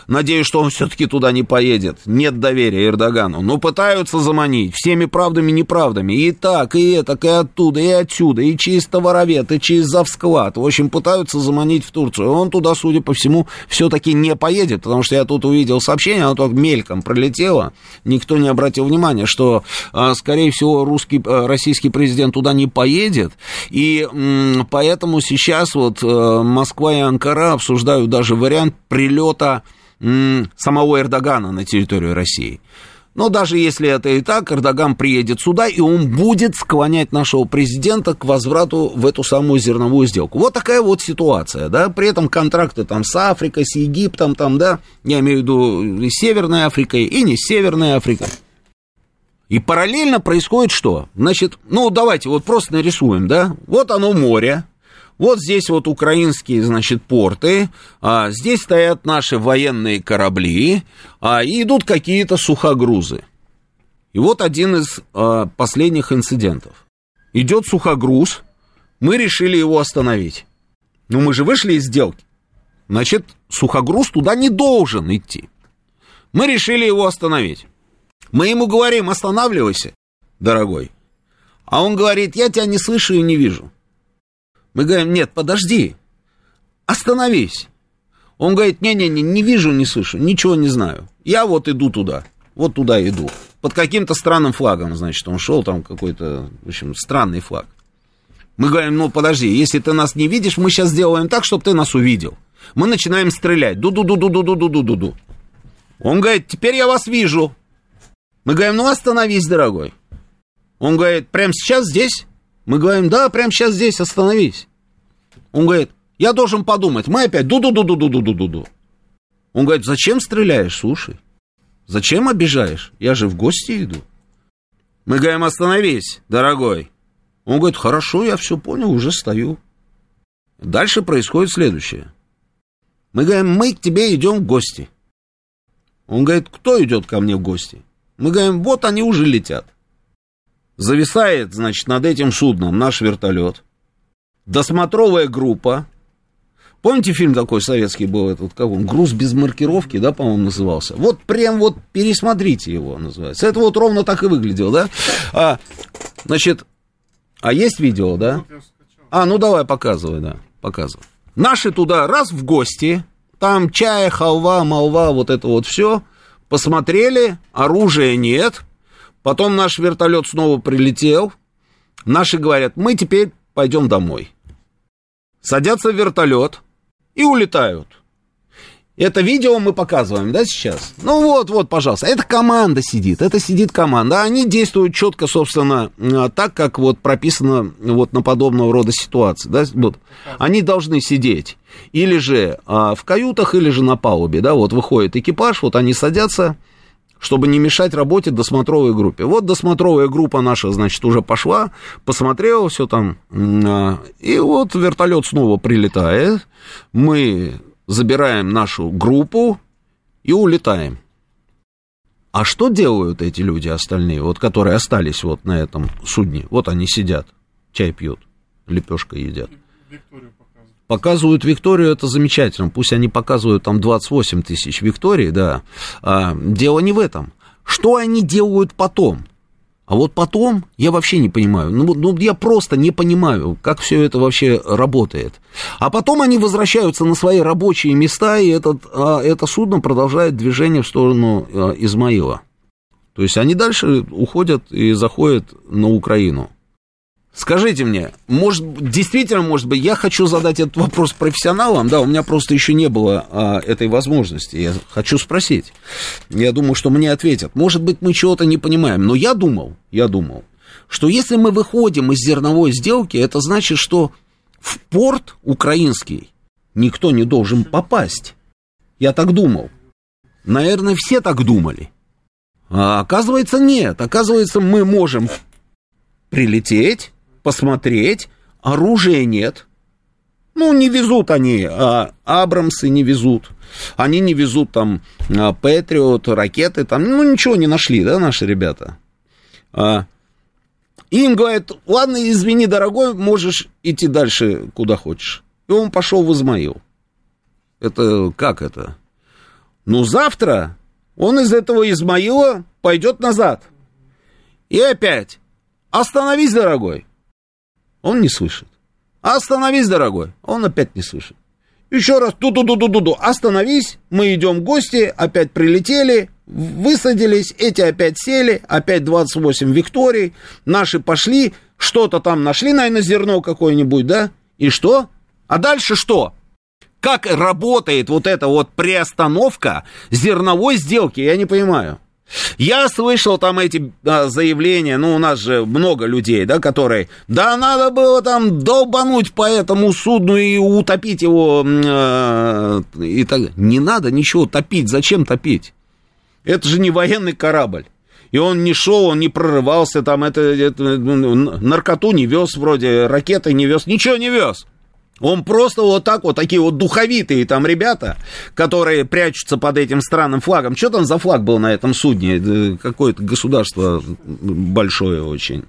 Надеюсь, что он все-таки туда не поедет. Нет доверия Эрдогану. Но пытаются заманить всеми правдами и неправдами. И так, и это, и оттуда, и отсюда, и через товаровед, и через завсклад. В общем, пытаются заманить в Турцию. Он туда, судя по всему, все-таки не поедет, потому что я тут увидел сообщение, оно только мельком пролетело. Никто не обратил внимания, что, а, скорее всего, русский, а, российский президент туда не поедет. И поэтому сейчас вот а, Москва и Анкара обсуждают даже вариант прилета самого Эрдогана на территорию России. Но даже если это и так, Эрдоган приедет сюда, и он будет склонять нашего президента к возврату в эту самую зерновую сделку. Вот такая вот ситуация, да, при этом контракты там с Африкой, с Египтом, там, да, я имею в виду и с Северной Африкой, и не Северной Африкой. И параллельно происходит что? Значит, ну, давайте вот просто нарисуем, да, вот оно море, вот здесь вот украинские, значит, порты, а здесь стоят наши военные корабли, а, и идут какие-то сухогрузы. И вот один из а, последних инцидентов. Идет сухогруз, мы решили его остановить. Но мы же вышли из сделки. Значит, сухогруз туда не должен идти. Мы решили его остановить. Мы ему говорим, останавливайся, дорогой. А он говорит, я тебя не слышу и не вижу. Мы говорим, нет, подожди, остановись. Он говорит, не-не-не, не вижу, не слышу, ничего не знаю. Я вот иду туда, вот туда иду. Под каким-то странным флагом, значит, он шел, там какой-то, в общем, странный флаг. Мы говорим, ну подожди, если ты нас не видишь, мы сейчас сделаем так, чтобы ты нас увидел. Мы начинаем стрелять. Ду-ду-ду-ду-ду-ду-ду-ду-ду. Он говорит, теперь я вас вижу. Мы говорим, ну остановись, дорогой. Он говорит, прямо сейчас здесь? Мы говорим, да, прямо сейчас здесь остановись. Он говорит, я должен подумать. Мы опять ду-ду-ду-ду-ду-ду-ду-ду. Он говорит, зачем стреляешь, слушай? Зачем обижаешь? Я же в гости иду. Мы говорим, остановись, дорогой. Он говорит, хорошо, я все понял, уже стою. Дальше происходит следующее. Мы говорим, мы к тебе идем в гости. Он говорит, кто идет ко мне в гости? Мы говорим, вот они уже летят. Зависает, значит, над этим судном наш вертолет. Досмотровая группа. Помните фильм такой советский был, этот, как он, «Груз без маркировки», да, по-моему, назывался? Вот прям вот пересмотрите его, называется. Это вот ровно так и выглядело, да? А, значит, а есть видео, да? А, ну давай, показывай, да, показывай. Наши туда раз в гости, там чая, халва, молва, вот это вот все, посмотрели, оружия нет, Потом наш вертолет снова прилетел. Наши говорят, мы теперь пойдем домой. Садятся в вертолет и улетают. Это видео мы показываем, да, сейчас? Ну вот, вот, пожалуйста. Это команда сидит, это сидит команда. Они действуют четко, собственно, а, так, как вот прописано вот на подобного рода ситуации, да, вот. Они должны сидеть или же а, в каютах, или же на палубе, да, вот выходит экипаж, вот они садятся, чтобы не мешать работе досмотровой группе. Вот досмотровая группа наша, значит, уже пошла, посмотрела все там, а, и вот вертолет снова прилетает, мы забираем нашу группу и улетаем. А что делают эти люди остальные, вот которые остались вот на этом судне? Вот они сидят, чай пьют. лепешка едят. Викторию показывают. Показывают Викторию, это замечательно. Пусть они показывают там 28 тысяч Викторий, да. А, дело не в этом. Что они делают потом? А вот потом я вообще не понимаю. Ну, ну, я просто не понимаю, как все это вообще работает. А потом они возвращаются на свои рабочие места, и этот, а, это судно продолжает движение в сторону а, Измаила. То есть они дальше уходят и заходят на Украину. Скажите мне, может, действительно, может быть, я хочу задать этот вопрос профессионалам, да, у меня просто еще не было а, этой возможности, я хочу спросить. Я думаю, что мне ответят. Может быть, мы чего-то не понимаем, но я думал, я думал, что если мы выходим из зерновой сделки, это значит, что в порт украинский никто не должен попасть. Я так думал. Наверное, все так думали. А оказывается, нет. Оказывается, мы можем прилететь, посмотреть, оружия нет. Ну, не везут они, а Абрамсы не везут. Они не везут там а, Патриот, ракеты, там, ну, ничего не нашли, да, наши ребята. А, им говорят, ладно, извини, дорогой, можешь идти дальше, куда хочешь. И он пошел в Измаил. Это как это? Ну, завтра он из этого Измаила пойдет назад. И опять, остановись, дорогой. Он не слышит. Остановись, дорогой. Он опять не слышит. Еще раз, ту-ту-ту-ту-ту, остановись, мы идем гости, опять прилетели, высадились, эти опять сели, опять 28 Викторий, наши пошли, что-то там нашли, наверное, зерно какое-нибудь, да? И что? А дальше что? Как работает вот эта вот приостановка зерновой сделки, я не понимаю. Я слышал там эти а, заявления, ну, у нас же много людей, да, которые, да, надо было там долбануть по этому судну и утопить его, э, и так Не надо ничего топить, зачем топить? Это же не военный корабль. И он не шел, он не прорывался, там, это, это наркоту не вез вроде, ракеты не вез, ничего не вез. Он просто вот так вот, такие вот духовитые там ребята, которые прячутся под этим странным флагом. Что там за флаг был на этом судне? Какое-то государство большое очень.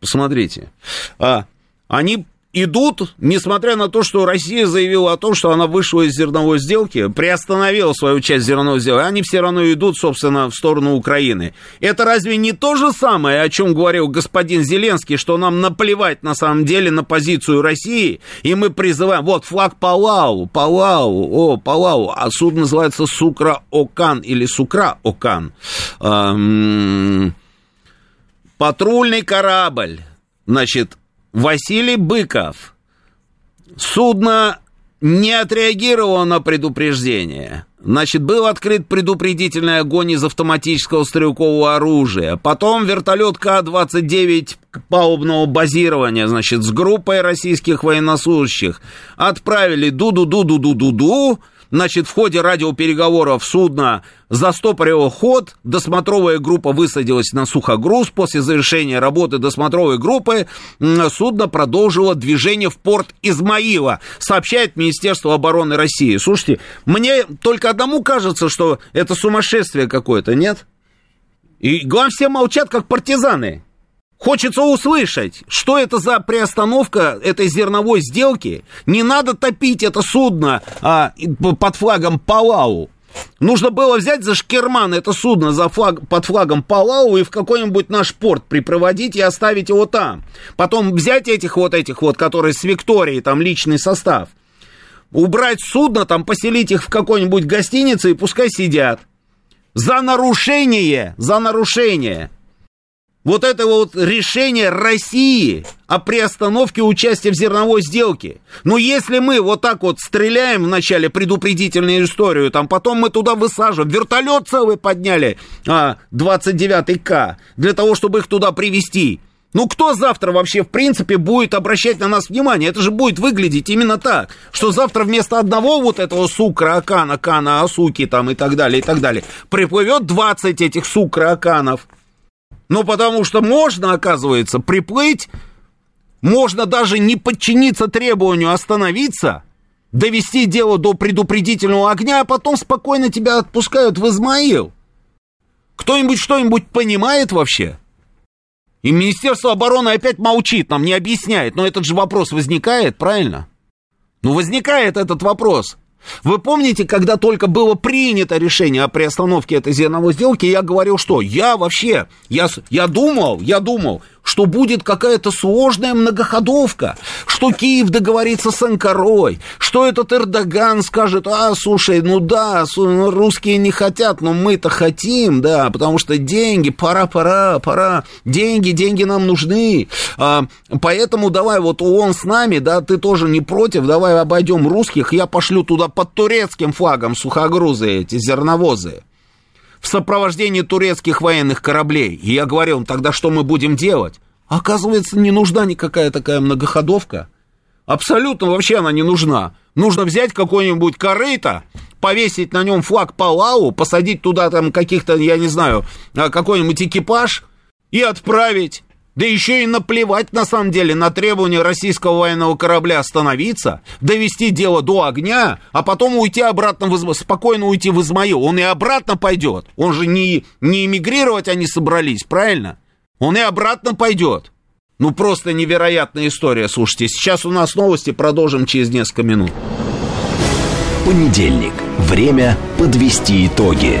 Посмотрите. А, они идут, несмотря на то, что Россия заявила о том, что она вышла из зерновой сделки, приостановила свою часть зерновой сделки, они все равно идут, собственно, в сторону Украины. Это разве не то же самое, о чем говорил господин Зеленский, что нам наплевать на самом деле на позицию России, и мы призываем, вот флаг Палау, Палау, о, Палау, а судно называется Сукра-Окан или Сукра-Окан. Патрульный корабль, значит, Василий Быков. Судно не отреагировало на предупреждение. Значит, был открыт предупредительный огонь из автоматического стрелкового оружия. Потом вертолет К-29 палубного базирования, значит, с группой российских военнослужащих отправили ду-ду-ду-ду-ду-ду-ду, Значит, в ходе радиопереговоров судно застопорило ход, досмотровая группа высадилась на сухогруз. После завершения работы досмотровой группы судно продолжило движение в порт Измаила, сообщает Министерство обороны России. Слушайте, мне только одному кажется, что это сумасшествие какое-то, нет? И главное, все молчат, как партизаны. Хочется услышать, что это за приостановка этой зерновой сделки. Не надо топить это судно а, под флагом Палау. Нужно было взять за шкерман это судно за флаг, под флагом Палау и в какой-нибудь наш порт припроводить и оставить его там. Потом взять этих вот этих вот, которые с Викторией, там личный состав. Убрать судно, там поселить их в какой-нибудь гостинице и пускай сидят. За нарушение, за нарушение вот это вот решение России о приостановке участия в зерновой сделке. Но если мы вот так вот стреляем вначале предупредительную историю, там потом мы туда высаживаем, вертолет целый подняли, а, 29К, для того, чтобы их туда привести. Ну, кто завтра вообще, в принципе, будет обращать на нас внимание? Это же будет выглядеть именно так, что завтра вместо одного вот этого сукра, акана, кана, асуки там и так далее, и так далее, приплывет 20 этих сукра, аканов, ну, потому что можно, оказывается, приплыть, можно даже не подчиниться требованию остановиться, довести дело до предупредительного огня, а потом спокойно тебя отпускают в Измаил. Кто-нибудь что-нибудь понимает вообще? И Министерство обороны опять молчит, нам не объясняет. Но этот же вопрос возникает, правильно? Ну, возникает этот вопрос. Вы помните, когда только было принято решение о приостановке этой зерновой сделки, я говорил, что я вообще, я, я думал, я думал, что будет какая-то сложная многоходовка, что Киев договорится с Анкарой, что этот Эрдоган скажет, а, слушай, ну да, ну, русские не хотят, но мы-то хотим, да, потому что деньги, пора, пора, пора, деньги, деньги нам нужны, а, поэтому давай вот ООН с нами, да, ты тоже не против, давай обойдем русских, я пошлю туда под турецким флагом сухогрузы эти, зерновозы в сопровождении турецких военных кораблей. И я говорил, тогда что мы будем делать? Оказывается, не нужна никакая такая многоходовка. Абсолютно вообще она не нужна. Нужно взять какой-нибудь корыто, повесить на нем флаг Палау, посадить туда там каких-то, я не знаю, а, какой-нибудь экипаж и отправить. Да еще и наплевать, на самом деле, на требования российского военного корабля остановиться, довести дело до огня, а потом уйти обратно, в, спокойно уйти в Измаил. Он и обратно пойдет. Он же не, не эмигрировать они собрались, правильно? Он и обратно пойдет. Ну, просто невероятная история. Слушайте, сейчас у нас новости, продолжим через несколько минут. Понедельник. Время подвести итоги.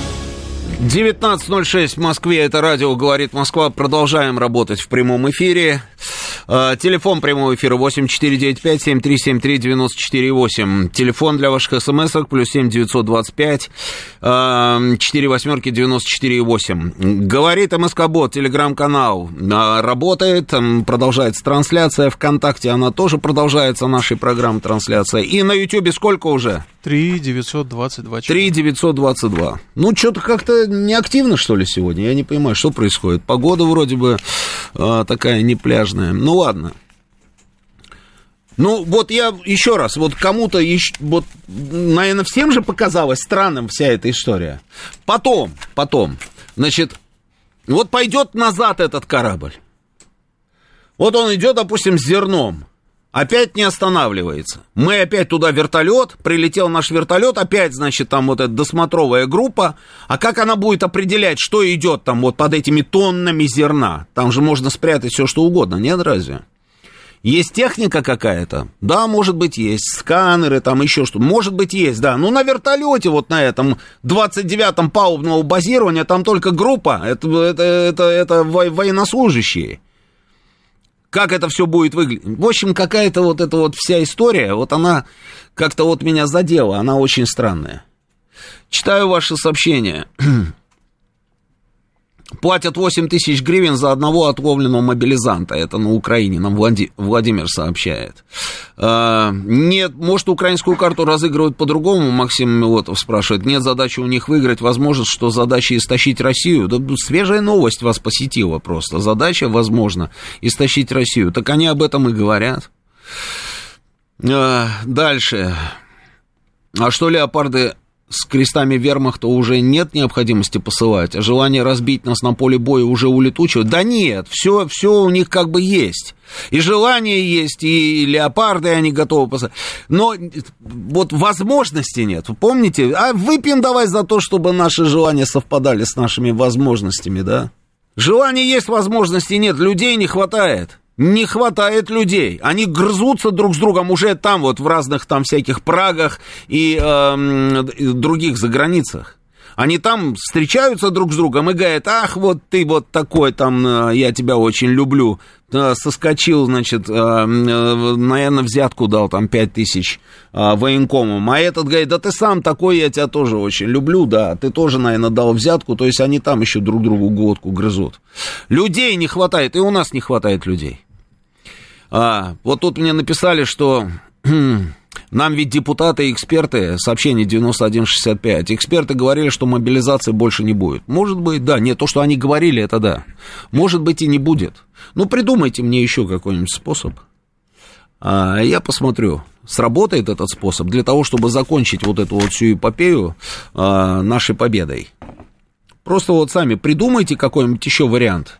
19.06 в Москве, это радио «Говорит Москва». Продолжаем работать в прямом эфире. А, телефон прямого эфира 8495-7373-94-8. Телефон для ваших смс-ок плюс 7 925 4 восьмерки 94-8. Говорит МСК Бот, телеграм-канал. А, работает, продолжается трансляция. Вконтакте она тоже продолжается, нашей программы трансляция. И на Ютьюбе сколько уже? 3 922. 3 922. Ну, что-то как-то неактивно, что ли, сегодня? Я не понимаю, что происходит. Погода вроде бы э, такая не пляжная. Ну, ладно. Ну, вот я еще раз, вот кому-то, вот, наверное, всем же показалась странным вся эта история. Потом, потом, значит, вот пойдет назад этот корабль. Вот он идет, допустим, с зерном опять не останавливается. Мы опять туда вертолет, прилетел наш вертолет, опять, значит, там вот эта досмотровая группа. А как она будет определять, что идет там вот под этими тоннами зерна? Там же можно спрятать все, что угодно, нет, разве? Есть техника какая-то? Да, может быть, есть. Сканеры, там еще что Может быть, есть, да. Ну, на вертолете вот на этом 29-м палубного базирования там только группа. Это, это, это, это военнослужащие как это все будет выглядеть. В общем, какая-то вот эта вот вся история, вот она как-то вот меня задела, она очень странная. Читаю ваши сообщения. Платят 8 тысяч гривен за одного отловленного мобилизанта. Это на Украине, нам Влади, Владимир сообщает. А, нет, может, украинскую карту разыгрывают по-другому, Максим Милотов спрашивает. Нет задачи у них выиграть, возможно, что задача истощить Россию. Да, свежая новость вас посетила просто. Задача, возможно, истощить Россию. Так они об этом и говорят. А, дальше. А что леопарды с крестами вермахта уже нет необходимости посылать, а желание разбить нас на поле боя уже улетучивать? Да нет, все, все у них как бы есть. И желание есть, и леопарды они готовы посылать. Но вот возможности нет. Помните? А выпьем давай за то, чтобы наши желания совпадали с нашими возможностями, да? Желания есть, возможности нет, людей не хватает. Не хватает людей. Они грызутся друг с другом уже там, вот в разных там всяких Прагах и э, других заграницах. Они там встречаются друг с другом и говорят, ах, вот ты вот такой там, э, я тебя очень люблю. Э, соскочил, значит, э, наверное, взятку дал там 5 тысяч военкомам. А этот говорит, да ты сам такой, я тебя тоже очень люблю, да, ты тоже, наверное, дал взятку. То есть они там еще друг другу глотку грызут. Людей не хватает, и у нас не хватает людей. А, вот тут мне написали, что нам ведь депутаты и эксперты, сообщение 9165, эксперты говорили, что мобилизации больше не будет. Может быть, да, нет, то, что они говорили, это да. Может быть и не будет. Ну, придумайте мне еще какой-нибудь способ. А, я посмотрю. сработает этот способ для того, чтобы закончить вот эту вот всю эпопею э, нашей победой. Просто вот сами придумайте какой-нибудь еще вариант.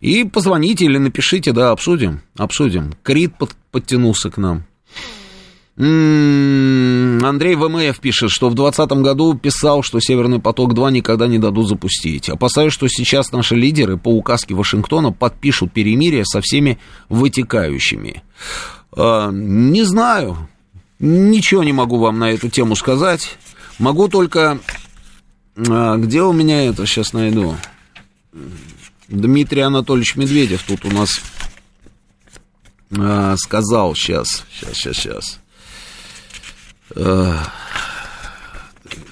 И позвоните или напишите, да, обсудим, обсудим. Крит под, подтянулся к нам. М-м-м, Андрей ВМФ пишет, что в 2020 году писал, что Северный поток-2 никогда не дадут запустить. Опасаюсь, что сейчас наши лидеры по указке Вашингтона подпишут перемирие со всеми вытекающими. А, не знаю, ничего не могу вам на эту тему сказать. Могу только... А, где у меня это? Сейчас найду. Дмитрий Анатольевич Медведев тут у нас а, сказал сейчас, сейчас, сейчас, сейчас.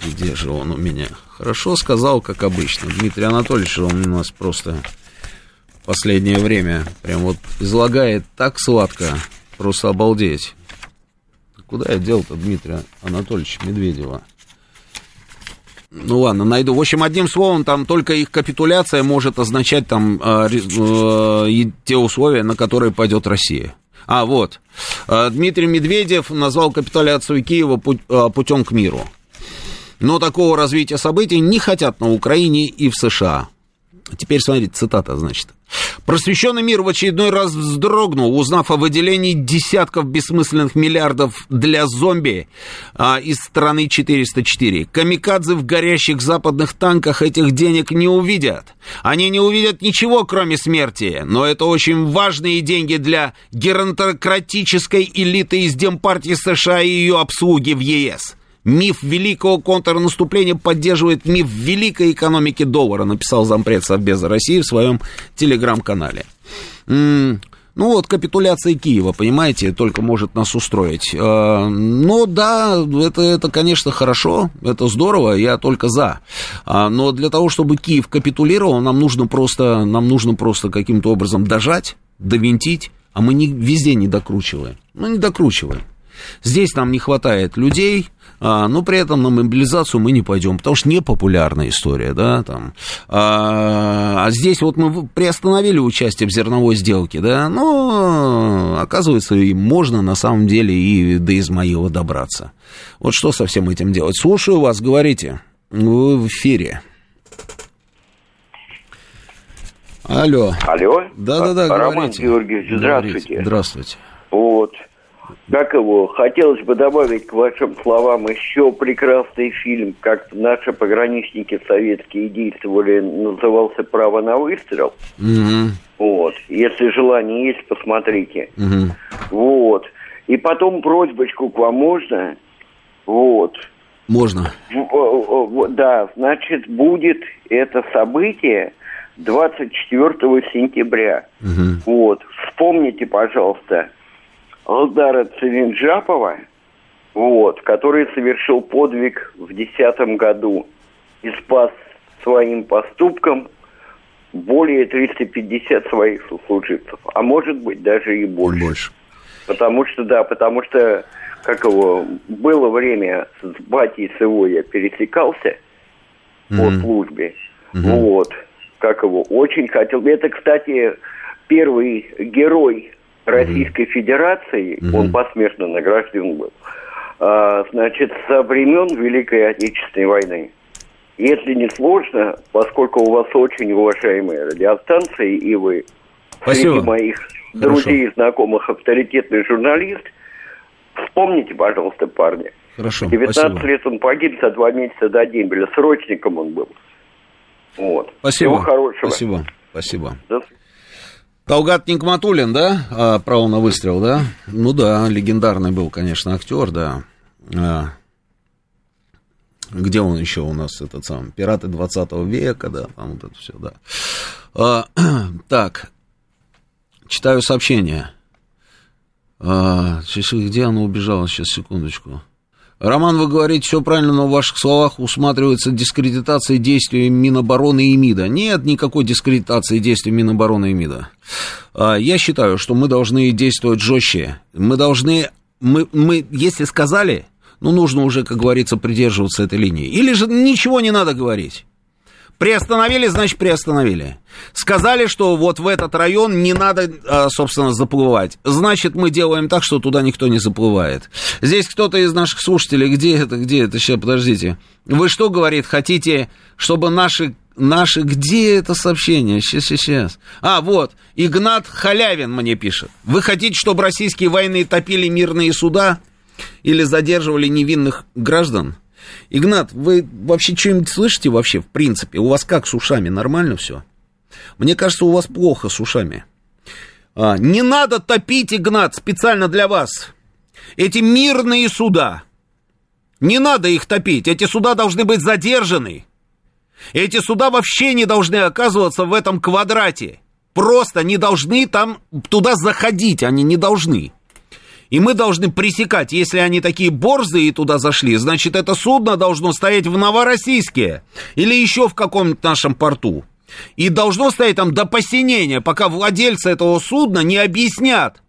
Где же он у меня? Хорошо сказал, как обычно. Дмитрий Анатольевич, он у нас просто последнее время прям вот излагает так сладко, просто обалдеть. Куда я дел-то Дмитрия Анатольевича Медведева? Ну ладно, найду. В общем, одним словом, там только их капитуляция может означать там э, э, те условия, на которые пойдет Россия. А, вот. Э, Дмитрий Медведев назвал капитуляцию Киева э, путем к миру. Но такого развития событий не хотят на Украине и в США. Теперь смотрите, цитата, значит. Просвещенный мир в очередной раз вздрогнул, узнав о выделении десятков бессмысленных миллиардов для зомби а, из страны 404. Камикадзе в горящих западных танках этих денег не увидят. Они не увидят ничего, кроме смерти. Но это очень важные деньги для геронтократической элиты из Демпартии США и ее обслуги в ЕС. Миф великого контрнаступления поддерживает миф великой экономики доллара, написал зампред Совбеза России в своем телеграм-канале. ну вот, капитуляция Киева, понимаете, только может нас устроить. А, но да, это, это, конечно, хорошо, это здорово, я только за. А, но для того, чтобы Киев капитулировал, нам нужно просто, нам нужно просто каким-то образом дожать, довинтить, а мы не, везде не докручиваем. Мы не докручиваем. Здесь нам не хватает людей, а, но при этом на мобилизацию мы не пойдем, потому что непопулярная история, да, там. А, а здесь вот мы приостановили участие в зерновой сделке, да, но оказывается, и можно на самом деле и до Измаила добраться. Вот что со всем этим делать? Слушаю вас, говорите, вы в эфире. Алло. Алло. Да-да-да, Роман говорите. Георгиевич, здравствуйте. Говорите. Здравствуйте. Вот как его, хотелось бы добавить к вашим словам еще прекрасный фильм, как наши пограничники советские действовали, назывался «Право на выстрел». Угу. Вот. Если желание есть, посмотрите. Угу. Вот. И потом просьбочку к вам можно? Вот. Можно. Да, значит, будет это событие 24 сентября. Угу. Вот. Вспомните, пожалуйста, Алдара Цивинджапова, вот, который совершил подвиг в 2010 году и спас своим поступком более 350 своих сослуживцев, а может быть даже и больше. Больше. Потому что, да, потому что, как его, было время с батей с его я пересекался mm-hmm. по службе, mm-hmm. вот, как его, очень хотел. Это, кстати, первый герой Российской mm-hmm. Федерации, mm-hmm. он посмертно награжден был, а, значит, со времен Великой Отечественной войны. Если не сложно, поскольку у вас очень уважаемые радиостанции, и вы Спасибо. среди моих Хорошо. друзей и знакомых авторитетный журналист, вспомните, пожалуйста, парня. Хорошо, 19 спасибо. лет он погиб за два месяца до дембеля. Срочником он был. Вот. Спасибо. Всего хорошего. Спасибо. Спасибо. До Талгат Никматулин, да? А, право на выстрел, да? Ну да, легендарный был, конечно, актер, да. А, где он еще у нас, этот сам, пираты 20 века, да, там вот это все, да. А, так, читаю сообщение. А, где оно убежало? Сейчас, секундочку. Роман, вы говорите все правильно, но в ваших словах усматривается дискредитация действий Минобороны и МИДа. Нет никакой дискредитации действий Минобороны и МИДа. А, я считаю, что мы должны действовать жестче. Мы должны, мы, мы, если сказали, ну, нужно уже, как говорится, придерживаться этой линии. Или же ничего не надо говорить. Приостановили, значит, приостановили. Сказали, что вот в этот район не надо, а, собственно, заплывать. Значит, мы делаем так, что туда никто не заплывает. Здесь кто-то из наших слушателей, где это, где это, сейчас, подождите. Вы что, говорит, хотите, чтобы наши Наши, где это сообщение? Сейчас, сейчас, сейчас. А, вот, Игнат Халявин мне пишет. Вы хотите, чтобы российские войны топили мирные суда или задерживали невинных граждан? Игнат, вы вообще что-нибудь слышите вообще, в принципе? У вас как с ушами? Нормально все? Мне кажется, у вас плохо с ушами. А, не надо топить, Игнат, специально для вас. Эти мирные суда. Не надо их топить. Эти суда должны быть задержаны. Эти суда вообще не должны оказываться в этом квадрате. Просто не должны там туда заходить. Они не должны. И мы должны пресекать, если они такие борзые туда зашли, значит, это судно должно стоять в Новороссийске или еще в каком-нибудь нашем порту. И должно стоять там до посинения, пока владельцы этого судна не объяснят,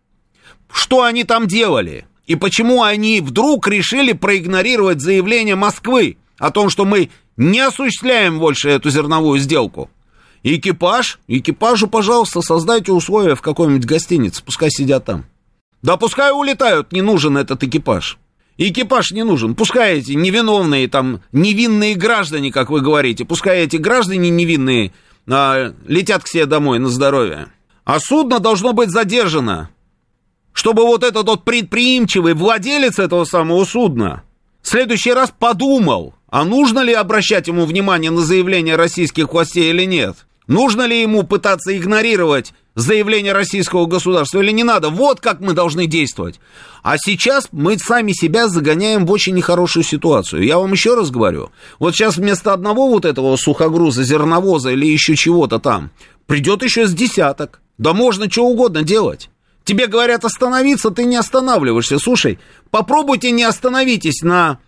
что они там делали. И почему они вдруг решили проигнорировать заявление Москвы о том, что мы не осуществляем больше эту зерновую сделку. Экипаж, экипажу, пожалуйста, создайте условия в какой-нибудь гостинице, пускай сидят там. Да пускай улетают, не нужен этот экипаж. Экипаж не нужен. Пускай эти невиновные там, невинные граждане, как вы говорите, пускай эти граждане невинные а, летят к себе домой на здоровье. А судно должно быть задержано, чтобы вот этот вот предприимчивый владелец этого самого судна в следующий раз подумал, а нужно ли обращать ему внимание на заявление российских властей или нет? Нужно ли ему пытаться игнорировать заявление российского государства или не надо? Вот как мы должны действовать. А сейчас мы сами себя загоняем в очень нехорошую ситуацию. Я вам еще раз говорю. Вот сейчас вместо одного вот этого сухогруза, зерновоза или еще чего-то там, придет еще с десяток. Да можно что угодно делать. Тебе говорят остановиться, ты не останавливаешься. Слушай, попробуйте не остановитесь на,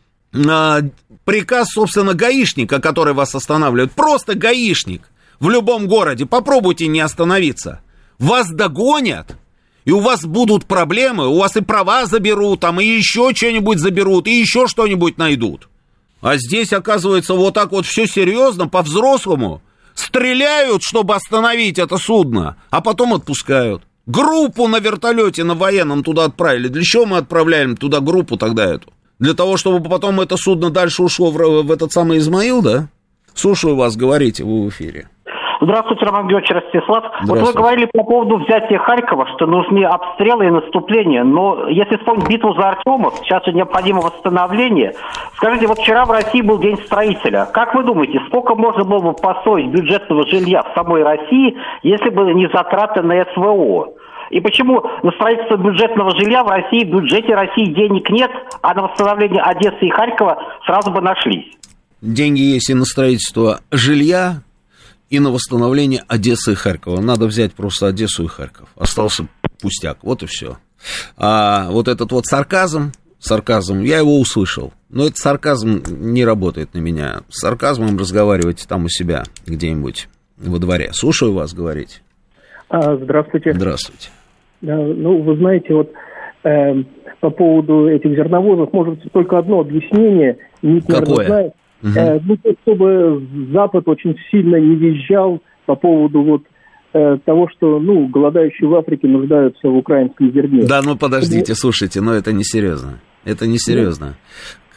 приказ, собственно, гаишника, который вас останавливает. Просто гаишник в любом городе. Попробуйте не остановиться. Вас догонят, и у вас будут проблемы, у вас и права заберут, там и еще что-нибудь заберут, и еще что-нибудь найдут. А здесь, оказывается, вот так вот все серьезно, по-взрослому. Стреляют, чтобы остановить это судно, а потом отпускают. Группу на вертолете, на военном туда отправили. Для чего мы отправляем туда группу тогда эту? Для того, чтобы потом это судно дальше ушло в, в этот самый Измаил, да? Слушаю вас, говорите, вы в эфире. Здравствуйте, Роман Георгиевич Ростислав. Вот вы говорили по поводу взятия Харькова, что нужны обстрелы и наступления. Но если вспомнить битву за Артемов, сейчас необходимо восстановление. Скажите, вот вчера в России был День строителя. Как вы думаете, сколько можно было бы построить бюджетного жилья в самой России, если бы не затраты на СВО? И почему на строительство бюджетного жилья в России, в бюджете России денег нет, а на восстановление Одессы и Харькова сразу бы нашлись? Деньги есть и на строительство жилья, и на восстановление Одессы и Харькова. Надо взять просто Одессу и Харьков. Остался пустяк, вот и все. А вот этот вот сарказм, сарказм, я его услышал. Но этот сарказм не работает на меня. С сарказмом разговаривайте там у себя где-нибудь во дворе. Слушаю вас говорить. А, здравствуйте. Здравствуйте. Да, ну, вы знаете, вот э, по поводу эть зерновозов, может, только одно объяснение. Ник, Какое? знает. Угу. Ну, чтобы Запад очень сильно не визжал по поводу вот э, того, что, ну, голодающие в Африке нуждаются в украинском зерне. Да, ну подождите, слушайте, но это не серьезно. Это не серьезно.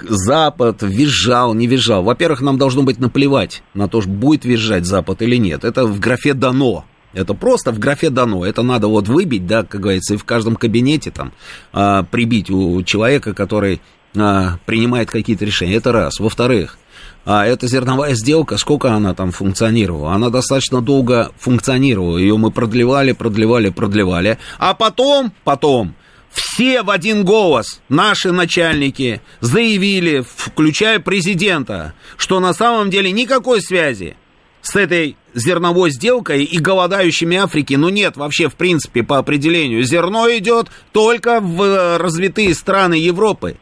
Запад визжал, не визжал. Во-первых, нам должно быть наплевать на то, будет визжать Запад или нет. Это в графе дано. Это просто в графе дано. Это надо вот выбить, да, как говорится, и в каждом кабинете там а, прибить у человека, который а, принимает какие-то решения. Это раз. Во-вторых, а эта зерновая сделка, сколько она там функционировала? Она достаточно долго функционировала. Ее мы продлевали, продлевали, продлевали. А потом, потом, все в один голос, наши начальники, заявили, включая президента, что на самом деле никакой связи с этой зерновой сделкой и голодающими Африки, ну нет вообще в принципе по определению. Зерно идет только в э, развитые страны Европы.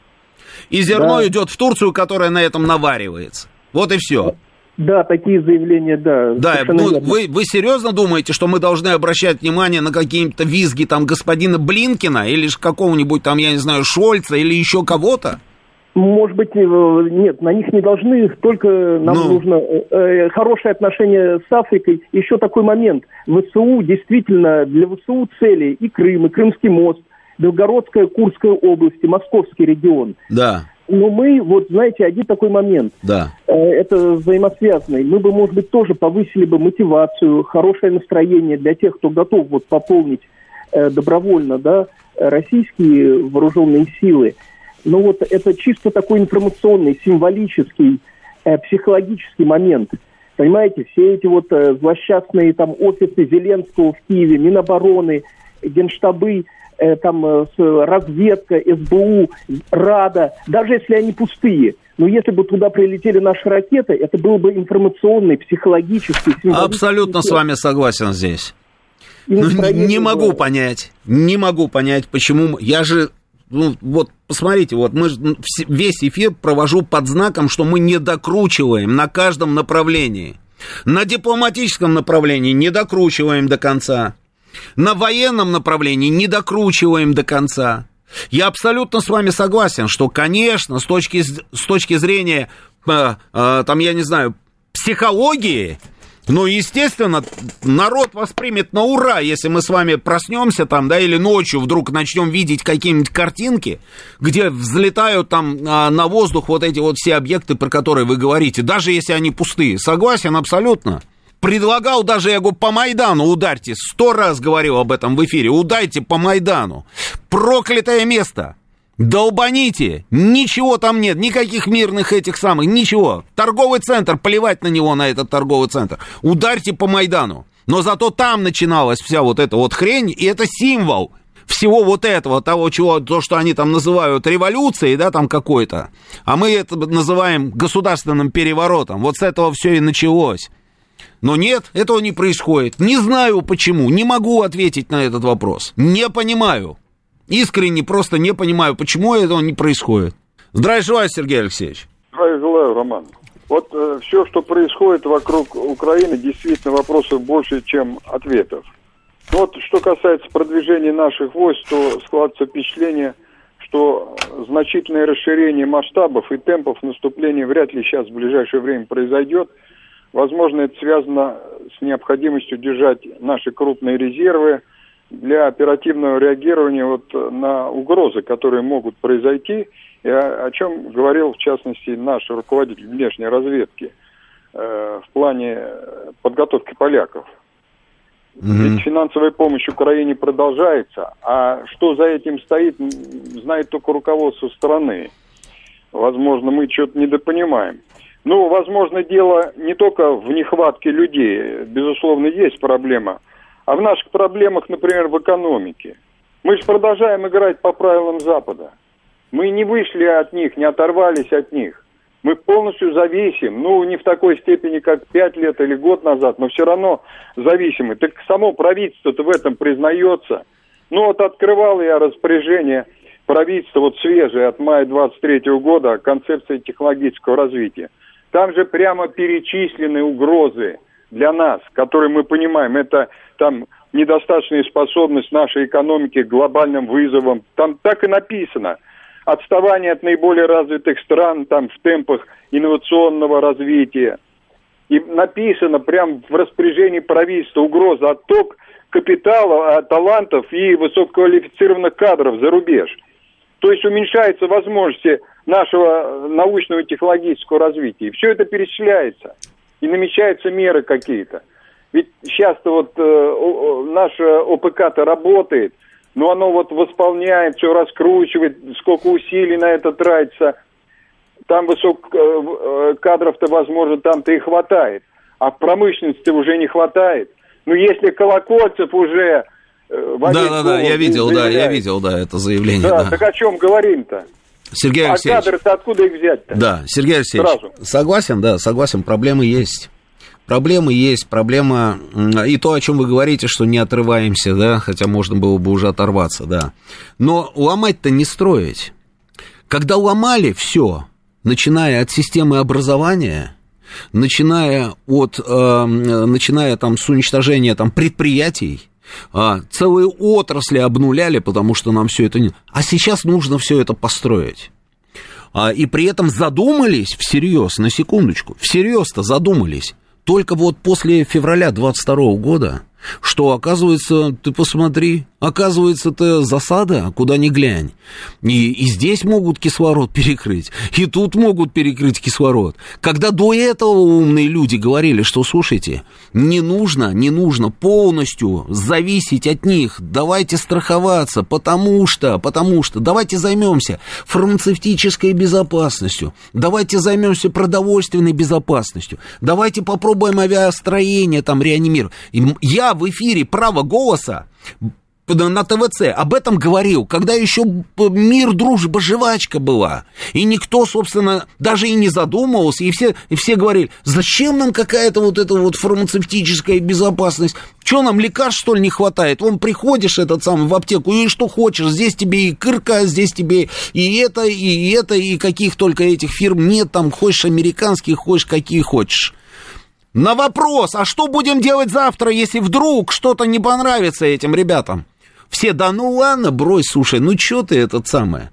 И зерно да. идет в Турцию, которая на этом наваривается. Вот и все. Да, такие заявления, да. Да, ну, вы, вы серьезно думаете, что мы должны обращать внимание на какие-то визги там господина Блинкина или какого-нибудь там, я не знаю, Шольца или еще кого-то? Может быть, э, нет, на них не должны, только нам ну... нужно э, э, хорошее отношение с Африкой. Еще такой момент. ВСУ действительно, для ВСУ цели и Крым, и Крымский мост, Белгородская, Курская область, Московский регион. Да. Но мы, вот знаете, один такой момент. Да. Э, это взаимосвязанный. Мы бы, может быть, тоже повысили бы мотивацию, хорошее настроение для тех, кто готов вот пополнить э, добровольно, да, российские вооруженные силы. Но вот это чисто такой информационный, символический, э, психологический момент. Понимаете, все эти вот э, злосчастные там офисы Зеленского в Киеве, Минобороны, генштабы, э, там э, разведка, СБУ, Рада, даже если они пустые, но если бы туда прилетели наши ракеты, это был бы информационный, психологический, Абсолютно с вами согласен здесь. Ну, не могу понять, не могу понять, почему... Я же ну, вот посмотрите, вот мы весь эфир провожу под знаком, что мы не докручиваем на каждом направлении. На дипломатическом направлении не докручиваем до конца. На военном направлении не докручиваем до конца. Я абсолютно с вами согласен, что, конечно, с точки, с точки зрения, э, э, там, я не знаю, психологии, ну, естественно, народ воспримет на ура, если мы с вами проснемся там, да, или ночью вдруг начнем видеть какие-нибудь картинки, где взлетают там а, на воздух вот эти вот все объекты, про которые вы говорите, даже если они пустые. Согласен абсолютно. Предлагал даже, я говорю, по Майдану ударьте. Сто раз говорил об этом в эфире. Удайте по Майдану. Проклятое место. Долбаните! Ничего там нет, никаких мирных этих самых, ничего. Торговый центр, плевать на него, на этот торговый центр. Ударьте по Майдану. Но зато там начиналась вся вот эта вот хрень, и это символ всего вот этого, того, чего, то, что они там называют революцией, да, там какой-то, а мы это называем государственным переворотом. Вот с этого все и началось. Но нет, этого не происходит. Не знаю почему, не могу ответить на этот вопрос. Не понимаю. Искренне просто не понимаю, почему этого не происходит. Здравия желаю, Сергей Алексеевич. Здравия желаю, Роман. Вот э, все, что происходит вокруг Украины, действительно вопросов больше, чем ответов. Вот что касается продвижения наших войск, то складывается впечатление, что значительное расширение масштабов и темпов наступления вряд ли сейчас в ближайшее время произойдет. Возможно, это связано с необходимостью держать наши крупные резервы, для оперативного реагирования вот на угрозы, которые могут произойти, и о, о чем говорил в частности наш руководитель внешней разведки э, в плане подготовки поляков. Mm-hmm. Ведь финансовая помощь Украине продолжается, а что за этим стоит, знает только руководство страны. Возможно, мы что-то недопонимаем. Ну, возможно, дело не только в нехватке людей. Безусловно, есть проблема – а в наших проблемах, например, в экономике. Мы же продолжаем играть по правилам Запада. Мы не вышли от них, не оторвались от них. Мы полностью зависим, ну, не в такой степени, как пять лет или год назад, но все равно зависимы. Так само правительство-то в этом признается. Ну, вот открывал я распоряжение правительства, вот свежее, от мая 23 года, концепция технологического развития. Там же прямо перечислены угрозы для нас, которые мы понимаем. Это там недостаточная способность нашей экономики к глобальным вызовам. Там так и написано. Отставание от наиболее развитых стран там в темпах инновационного развития. И написано прямо в распоряжении правительства угроза отток капитала, а, талантов и высококвалифицированных кадров за рубеж. То есть уменьшаются возможности нашего научного и технологического развития. И все это перечисляется. И намечаются меры какие-то. Ведь сейчас-то вот э, наше ОПК-то работает, но оно вот восполняет, все раскручивает, сколько усилий на это тратится. Там высок э, э, кадров-то, возможно, там-то и хватает. А в промышленности уже не хватает. Ну, если Колокольцев уже... Да, да, да, я видел, заявляет. да, я видел, да, это заявление. Да, да. так о чем говорим-то? Сергей Алексеевич. А кадры-то откуда их взять-то? Да, Сергей Алексеевич, Сразу. согласен, да, согласен, проблемы есть. Проблемы есть, проблема... И то, о чем вы говорите, что не отрываемся, да, хотя можно было бы уже оторваться, да. Но ломать-то не строить. Когда ломали все, начиная от системы образования, начиная от, э, начиная там с уничтожения там предприятий, а, целые отрасли обнуляли, потому что нам все это не... А сейчас нужно все это построить. а, и при этом задумались всерьез, на секундочку, всерьез-то задумались, только вот после февраля 22 года, что, оказывается, ты посмотри, оказывается, это засада, куда ни глянь. И, и здесь могут кислород перекрыть, и тут могут перекрыть кислород. Когда до этого умные люди говорили, что, слушайте, не нужно, не нужно полностью зависеть от них, давайте страховаться, потому что, потому что, давайте займемся фармацевтической безопасностью, давайте займемся продовольственной безопасностью, давайте попробуем авиастроение там реанимировать. Я в эфире «Право голоса» на ТВЦ об этом говорил, когда еще мир, дружба, жвачка была. И никто, собственно, даже и не задумывался, и все, и все говорили, зачем нам какая-то вот эта вот фармацевтическая безопасность? Что нам, лекарств, что ли, не хватает? Вон приходишь этот самый в аптеку, и что хочешь, здесь тебе и кырка, здесь тебе и это, и это, и каких только этих фирм нет, там, хочешь американских, хочешь какие хочешь. На вопрос, а что будем делать завтра, если вдруг что-то не понравится этим ребятам? Все, да ну ладно, брось, слушай, ну что ты этот самое?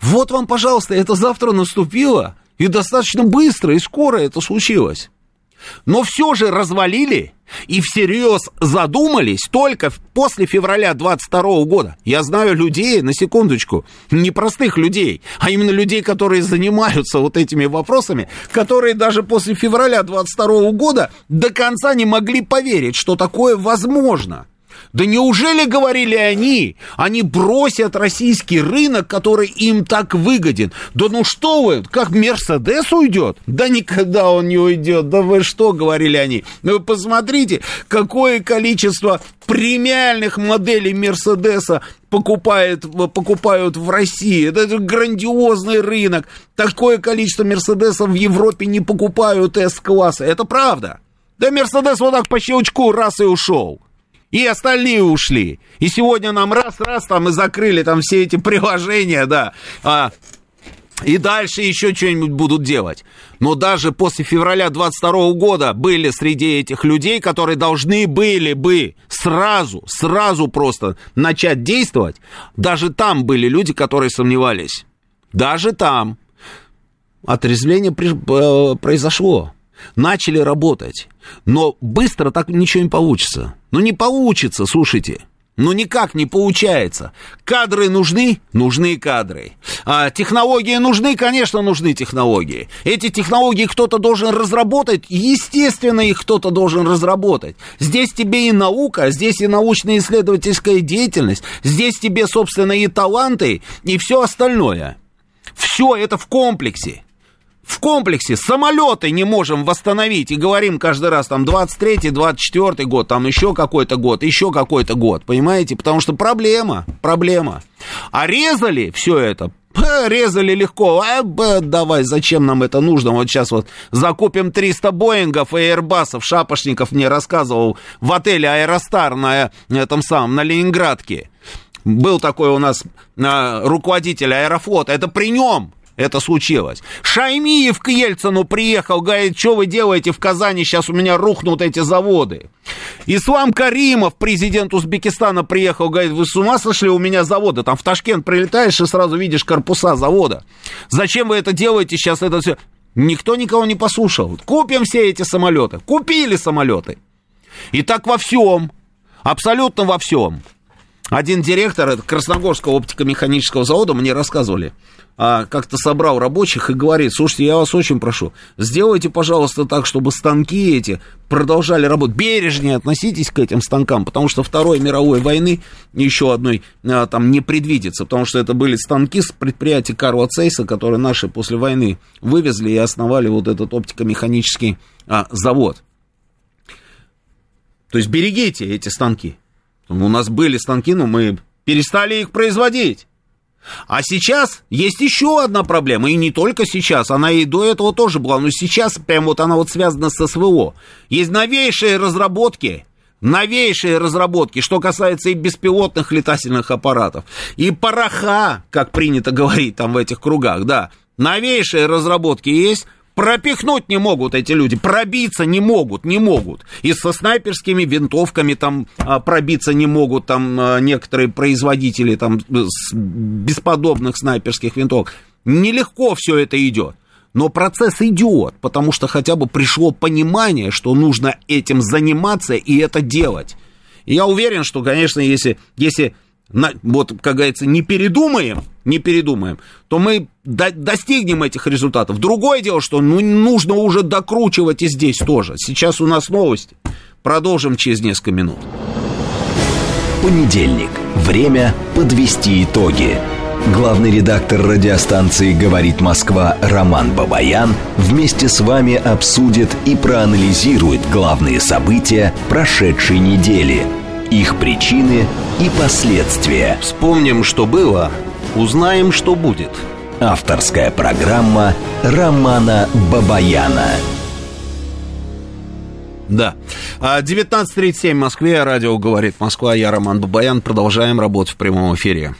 Вот вам, пожалуйста, это завтра наступило, и достаточно быстро и скоро это случилось. Но все же развалили и всерьез задумались только после февраля 22 года. Я знаю людей, на секундочку, не простых людей, а именно людей, которые занимаются вот этими вопросами, которые даже после февраля 22 года до конца не могли поверить, что такое возможно. Да неужели, говорили они, они бросят российский рынок, который им так выгоден? Да ну что вы, как Мерседес уйдет? Да никогда он не уйдет. Да вы что, говорили они? Ну вы посмотрите, какое количество премиальных моделей Мерседеса покупает, покупают в России. Это грандиозный рынок. Такое количество Мерседесов в Европе не покупают С-класса. Это правда. Да Мерседес вот так по щелчку раз и ушел и остальные ушли. И сегодня нам раз-раз там и закрыли там все эти приложения, да, а, и дальше еще что-нибудь будут делать. Но даже после февраля 22 года были среди этих людей, которые должны были бы сразу, сразу просто начать действовать. Даже там были люди, которые сомневались. Даже там. Отрезвление э, произошло начали работать. Но быстро так ничего не получится. Ну не получится, слушайте. Ну никак не получается. Кадры нужны? Нужны кадры. А технологии нужны? Конечно, нужны технологии. Эти технологии кто-то должен разработать? Естественно, их кто-то должен разработать. Здесь тебе и наука, здесь и научно-исследовательская деятельность, здесь тебе, собственно, и таланты, и все остальное. Все это в комплексе в комплексе самолеты не можем восстановить и говорим каждый раз там 23-й, 24 год, там еще какой-то год, еще какой-то год, понимаете? Потому что проблема, проблема. А резали все это, резали легко. Б, давай, зачем нам это нужно? Вот сейчас вот закупим 300 Боингов и Airbusов. Шапошников мне рассказывал в отеле Аэростар на этом самом, на Ленинградке. Был такой у нас а, руководитель Аэрофлота. Это при нем это случилось. Шаймиев к Ельцину приехал, говорит, что вы делаете в Казани, сейчас у меня рухнут эти заводы. Ислам Каримов, президент Узбекистана, приехал, говорит, вы с ума сошли, у меня заводы. Там в Ташкент прилетаешь и сразу видишь корпуса завода. Зачем вы это делаете сейчас, это все? Никто никого не послушал. Купим все эти самолеты. Купили самолеты. И так во всем. Абсолютно во всем. Один директор Красногорского оптико-механического завода мне рассказывали а, как-то собрал рабочих и говорит, слушайте, я вас очень прошу, сделайте, пожалуйста, так, чтобы станки эти продолжали работать. Бережнее относитесь к этим станкам, потому что Второй мировой войны еще одной а, там не предвидится, потому что это были станки с предприятия Карла Цейса, которые наши после войны вывезли и основали вот этот оптико-механический а, завод. То есть берегите эти станки. У нас были станки, но мы перестали их производить. А сейчас есть еще одна проблема, и не только сейчас, она и до этого тоже была, но сейчас прям вот она вот связана с СВО. Есть новейшие разработки, новейшие разработки, что касается и беспилотных летательных аппаратов, и пороха, как принято говорить там в этих кругах, да, новейшие разработки есть, пропихнуть не могут эти люди, пробиться не могут, не могут. И со снайперскими винтовками там а, пробиться не могут там а, некоторые производители там с бесподобных снайперских винтовок. Нелегко все это идет. Но процесс идет, потому что хотя бы пришло понимание, что нужно этим заниматься и это делать. Я уверен, что, конечно, если, если вот, как говорится, не передумаем, не передумаем, то мы до, достигнем этих результатов. Другое дело, что ну, нужно уже докручивать и здесь тоже. Сейчас у нас новости. Продолжим через несколько минут. Понедельник. Время подвести итоги. Главный редактор радиостанции «Говорит Москва» Роман Бабаян вместе с вами обсудит и проанализирует главные события прошедшей недели, их причины и последствия. Вспомним, что было, узнаем, что будет. Авторская программа Романа Бабаяна. Да. 19.37 в Москве. Радио «Говорит Москва». Я Роман Бабаян. Продолжаем работать в прямом эфире.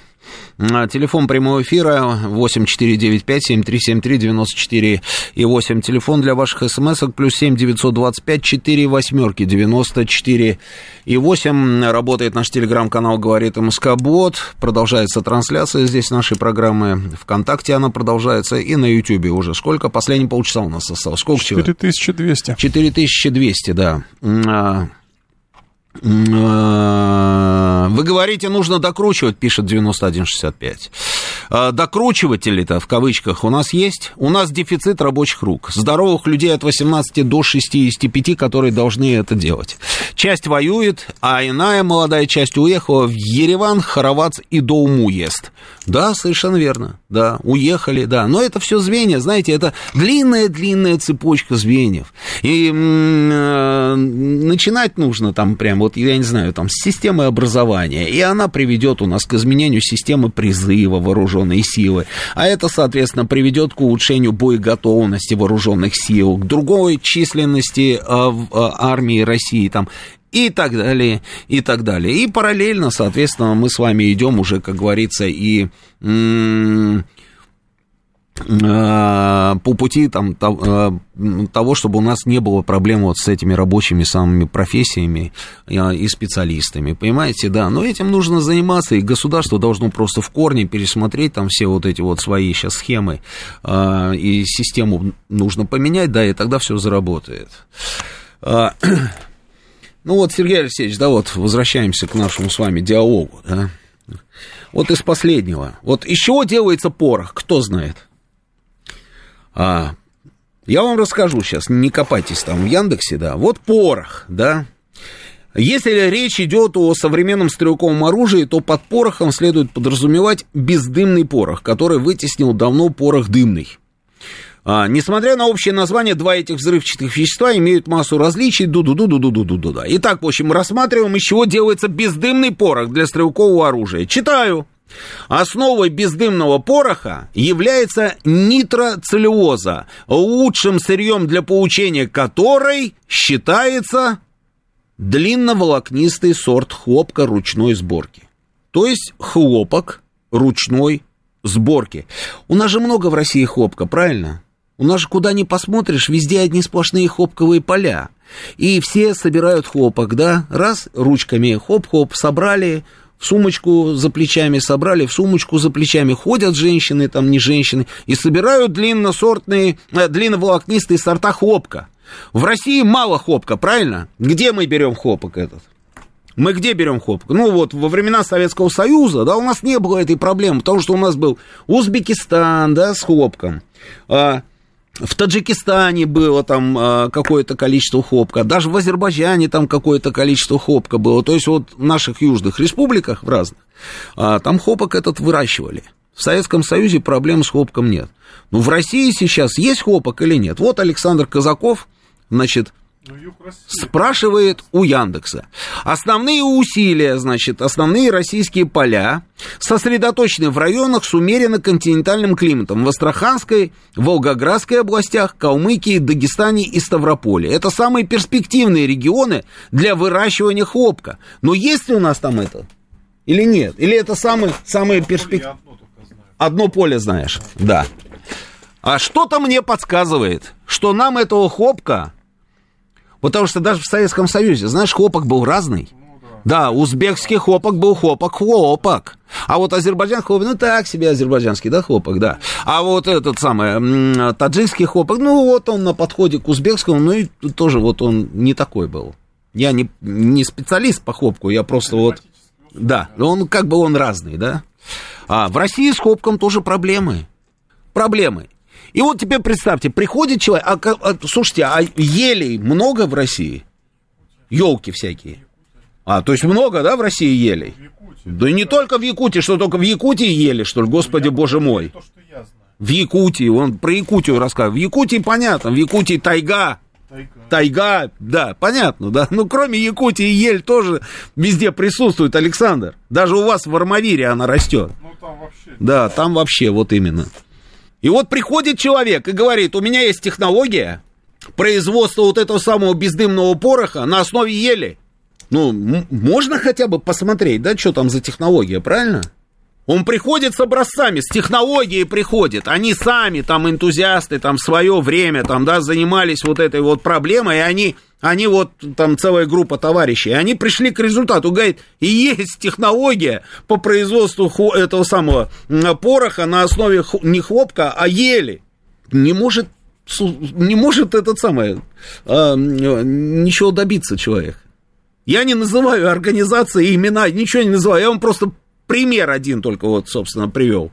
Телефон прямого эфира 8495-7373-94 и 8. Телефон для ваших смс-ок плюс 7 925 4 восьмерки 94 и 8. Работает наш телеграм-канал «Говорит МСК Бот». Продолжается трансляция здесь нашей программы. Вконтакте она продолжается и на Ютьюбе уже. Сколько? Последние полчаса у нас осталось. Сколько 4200. 4200, да. Э, вы говорите, нужно докручивать, пишет 9165. Э, Докручиватели-то, в кавычках, у нас есть? У нас дефицит рабочих рук. Здоровых людей от 18 до 65, которые должны это делать. Часть воюет, а иная молодая часть уехала в Ереван, Харовац и до уму ест. Да, совершенно верно. Да, уехали, да. Но это все звенья, знаете, это длинная-длинная цепочка звеньев. И э, начинать нужно там прям, вот я не знаю, там с системы образования. И она приведет у нас к изменению системы призыва вооруженной силы. А это, соответственно, приведет к улучшению боеготовности вооруженных сил, к другой численности э, в э, армии России там и так далее, и так далее. И параллельно, соответственно, мы с вами идем уже, как говорится, и а, по пути там, а, того, чтобы у нас не было проблем вот с этими рабочими самыми профессиями а, и специалистами, понимаете, да, но этим нужно заниматься, и государство должно просто в корне пересмотреть там все вот эти вот свои сейчас схемы, и систему нужно поменять, да, и тогда все заработает. Ну вот, Сергей Алексеевич, да, вот возвращаемся к нашему с вами диалогу, да. Вот из последнего. Вот из чего делается порох, кто знает? А, я вам расскажу сейчас, не копайтесь там в Яндексе, да. Вот порох, да. Если речь идет о современном стрелковом оружии, то под порохом следует подразумевать бездымный порох, который вытеснил давно порох дымный. А, несмотря на общее название, два этих взрывчатых вещества имеют массу различий. Ду-ду-ду-ду-ду-ду-ду. Да. Итак, в общем, рассматриваем, из чего делается бездымный порох для стрелкового оружия. Читаю. Основой бездымного пороха является нитроцеллюлоза, лучшим сырьем для получения которой считается длинноволокнистый сорт хлопка ручной сборки. То есть хлопок ручной сборки. У нас же много в России хлопка, правильно? У нас же куда ни посмотришь, везде одни сплошные хлопковые поля. И все собирают хлопок, да? Раз, ручками хоп-хоп, собрали, в сумочку за плечами собрали, в сумочку за плечами ходят женщины, там не женщины, и собирают длинносортные, э, длинноволокнистые сорта хлопка. В России мало хлопка, правильно? Где мы берем хлопок этот? Мы где берем хлопок? Ну вот, во времена Советского Союза, да, у нас не было этой проблемы, потому что у нас был Узбекистан, да, с хлопком. А, в Таджикистане было там а, какое-то количество хлопка, даже в Азербайджане там какое-то количество хлопка было. То есть вот в наших южных республиках, в разных, а, там хлопок этот выращивали. В Советском Союзе проблем с хлопком нет. Но в России сейчас есть хлопок или нет? Вот Александр Казаков, значит, спрашивает у Яндекса. Основные усилия, значит, основные российские поля сосредоточены в районах с умеренно континентальным климатом в Астраханской, Волгоградской областях, Калмыкии, Дагестане и Ставрополе. Это самые перспективные регионы для выращивания хлопка. Но есть ли у нас там это? Или нет? Или это самые, самые перспективные? Одно поле знаешь, да. А что-то мне подсказывает, что нам этого хлопка Потому что даже в Советском Союзе, знаешь, хлопок был разный. Да, узбекский хлопок был хлопок-хлопок. А вот азербайджанский хлопок, ну так себе азербайджанский, да, хлопок, да. А вот этот самый таджикский хлопок, ну вот он на подходе к узбекскому, ну и тоже вот он не такой был. Я не, не специалист по хлопку, я просто вот... Да, он как бы он разный, да. А в России с хлопком тоже проблемы. Проблемы. И вот теперь представьте, приходит человек, а, а, слушайте, а елей много в России? Елки всякие. А, то есть много, да, в России елей? Да не только в Якутии, что только в Якутии ели, что ли, господи боже мой. В Якутии, он про Якутию рассказывает. В Якутии понятно, в Якутии тайга, Тайга. Тайга, да, понятно, да. Ну, кроме Якутии, ель тоже везде присутствует, Александр. Даже у вас в Армавире она растет. Ну, там вообще. Да, там вообще, вот именно. И вот приходит человек и говорит, у меня есть технология производства вот этого самого бездымного пороха на основе ели. Ну, можно хотя бы посмотреть, да, что там за технология, правильно? Он приходит с образцами, с технологией приходит. Они сами, там, энтузиасты, там, свое время, там, да, занимались вот этой вот проблемой, и они, они вот, там, целая группа товарищей, они пришли к результату, говорит, и есть технология по производству этого самого пороха на основе не хлопка, а ели. Не может, не может этот самый, а, ничего добиться человек. Я не называю организации, имена, ничего не называю, я вам просто пример один только вот, собственно, привел.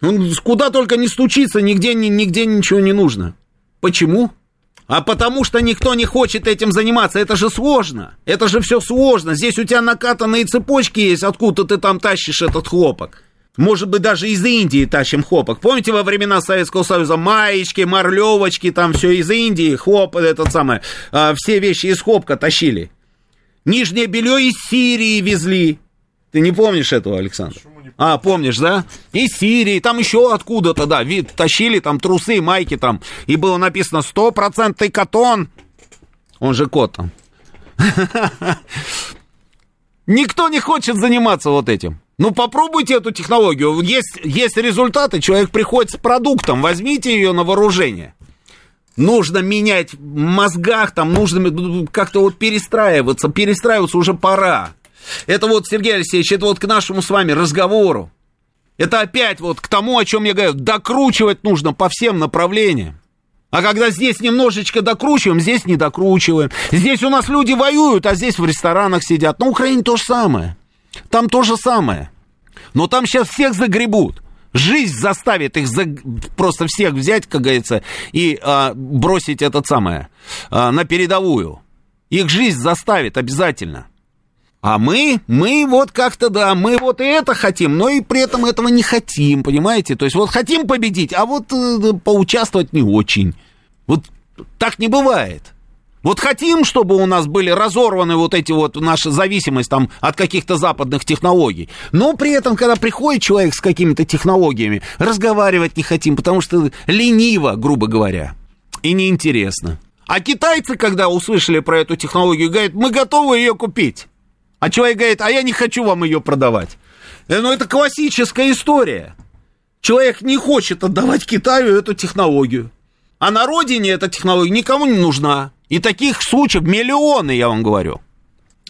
Он куда только не стучится, нигде, нигде ничего не нужно. Почему? А потому что никто не хочет этим заниматься. Это же сложно. Это же все сложно. Здесь у тебя накатанные цепочки есть, откуда ты там тащишь этот хлопок. Может быть, даже из Индии тащим хлопок. Помните, во времена Советского Союза маечки, марлевочки, там все из Индии, хлоп, этот самый, а, все вещи из хлопка тащили. Нижнее белье из Сирии везли. Ты не помнишь этого, Александр? А, помнишь, да? Из Сирии, там еще откуда-то, да, вид, тащили там трусы, майки там, и было написано стопроцентный катон. Он же кот там. Никто не хочет заниматься вот этим. Ну, попробуйте эту технологию. Есть, есть результаты, человек приходит с продуктом, возьмите ее на вооружение. Нужно менять в мозгах, там нужно как-то вот перестраиваться, перестраиваться уже пора. Это вот, Сергей Алексеевич, это вот к нашему с вами разговору. Это опять вот к тому, о чем я говорю, докручивать нужно по всем направлениям. А когда здесь немножечко докручиваем, здесь не докручиваем. Здесь у нас люди воюют, а здесь в ресторанах сидят. На Украине то же самое. Там то же самое. Но там сейчас всех загребут. Жизнь заставит их за... просто всех взять, как говорится, и а, бросить этот самое а, на передовую. Их жизнь заставит обязательно. А мы, мы вот как-то, да, мы вот и это хотим, но и при этом этого не хотим, понимаете? То есть вот хотим победить, а вот э, поучаствовать не очень. Вот так не бывает. Вот хотим, чтобы у нас были разорваны вот эти вот наша зависимость там от каких-то западных технологий. Но при этом, когда приходит человек с какими-то технологиями, разговаривать не хотим, потому что лениво, грубо говоря, и неинтересно. А китайцы, когда услышали про эту технологию, говорят, мы готовы ее купить. А человек говорит, а я не хочу вам ее продавать. Э, ну, это классическая история. Человек не хочет отдавать Китаю эту технологию. А на родине эта технология никому не нужна. И таких случаев миллионы, я вам говорю.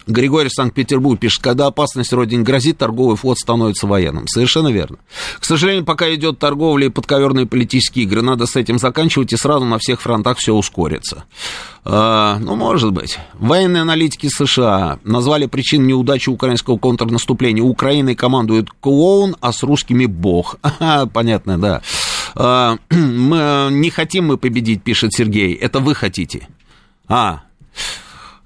Григорий Санкт-Петербург пишет, когда опасность родине грозит, торговый флот становится военным. Совершенно верно. К сожалению, пока идет торговля и подковерные политические игры, надо с этим заканчивать, и сразу на всех фронтах все ускорится. А, ну, может быть. Военные аналитики США назвали причин неудачи украинского контрнаступления. Украиной командует клоун, а с русскими бог. понятно, да. А, мы не хотим мы победить, пишет Сергей. Это вы хотите. А,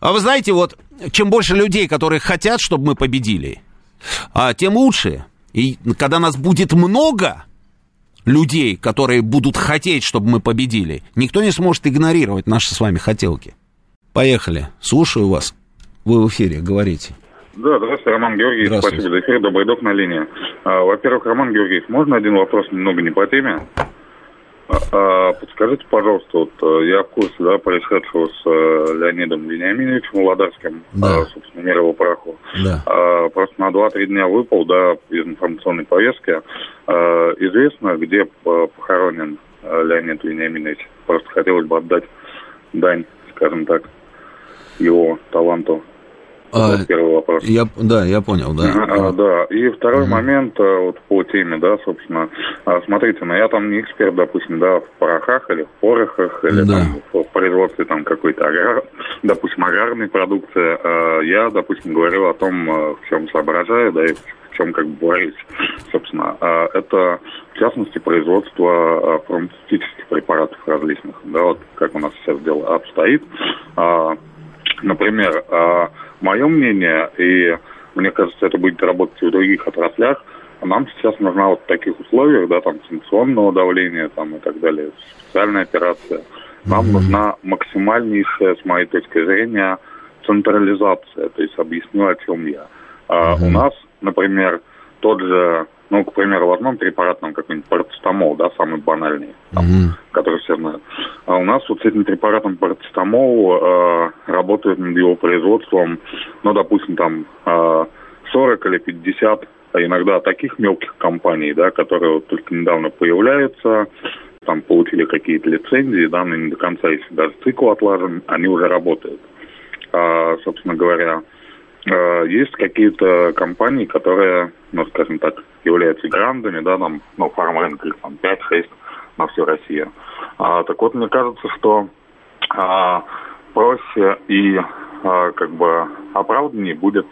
а вы знаете, вот чем больше людей, которые хотят, чтобы мы победили, а, тем лучше. И когда нас будет много людей, которые будут хотеть, чтобы мы победили, никто не сможет игнорировать наши с вами хотелки. Поехали. Слушаю вас. Вы в эфире, говорите. Да, здравствуйте, Роман Георгиевич. Здравствуйте. Спасибо за эфир. Добрый док на линии. А, во-первых, Роман Георгиевич, можно один вопрос немного не по теме? А, а, подскажите, пожалуйста, вот э, я в курсе да, происшедшего с э, Леонидом Вениаминовичем Володарским, да. а, собственно, мир его праху. Да. А, просто на 2-3 дня выпал, да, из информационной повестки. А, известно, где похоронен э, Леонид Вениаминович. Просто хотелось бы отдать дань, скажем так, его таланту. А, первый вопрос. Я, да, я понял, да. А, да, и второй угу. момент э, вот по теме, да, собственно. А, смотрите, ну я там не эксперт, допустим, да, в порохах или в порохах, или да. там, в производстве там какой-то аграр, допустим, аграрной продукции. А, я, допустим, говорил о том, э, в чем соображаю, да, и в чем как бы борюсь. Собственно, это в частности производство фармацевтических препаратов различных, да, вот как у нас сейчас дело обстоит. Например, мое мнение, и мне кажется, это будет работать и в других отраслях, нам сейчас нужна вот в таких условиях, да, там, санкционного давления там, и так далее, специальная операция. Нам mm-hmm. нужна максимальнейшая, с моей точки зрения, централизация. То есть объясню, о чем я. А mm-hmm. у нас, например, тот же ну, к примеру, возьмем препарат, там, какой-нибудь парацетамол, да, самый банальный, там, mm-hmm. который все знают. А у нас вот с этим препаратом парацетамол э, работает над его производством, ну, допустим, там, э, 40 или 50, а иногда таких мелких компаний, да, которые вот только недавно появляются, там, получили какие-то лицензии, да, но не до конца, если даже цикл отлажен, они уже работают. А, собственно говоря, Э, есть какие-то компании, которые, ну, скажем так, являются грандами, да, там, ну, фарм-рынок их там 5-6 на всю Россию. А, так вот, мне кажется, что а, проще и а, как бы оправданнее будет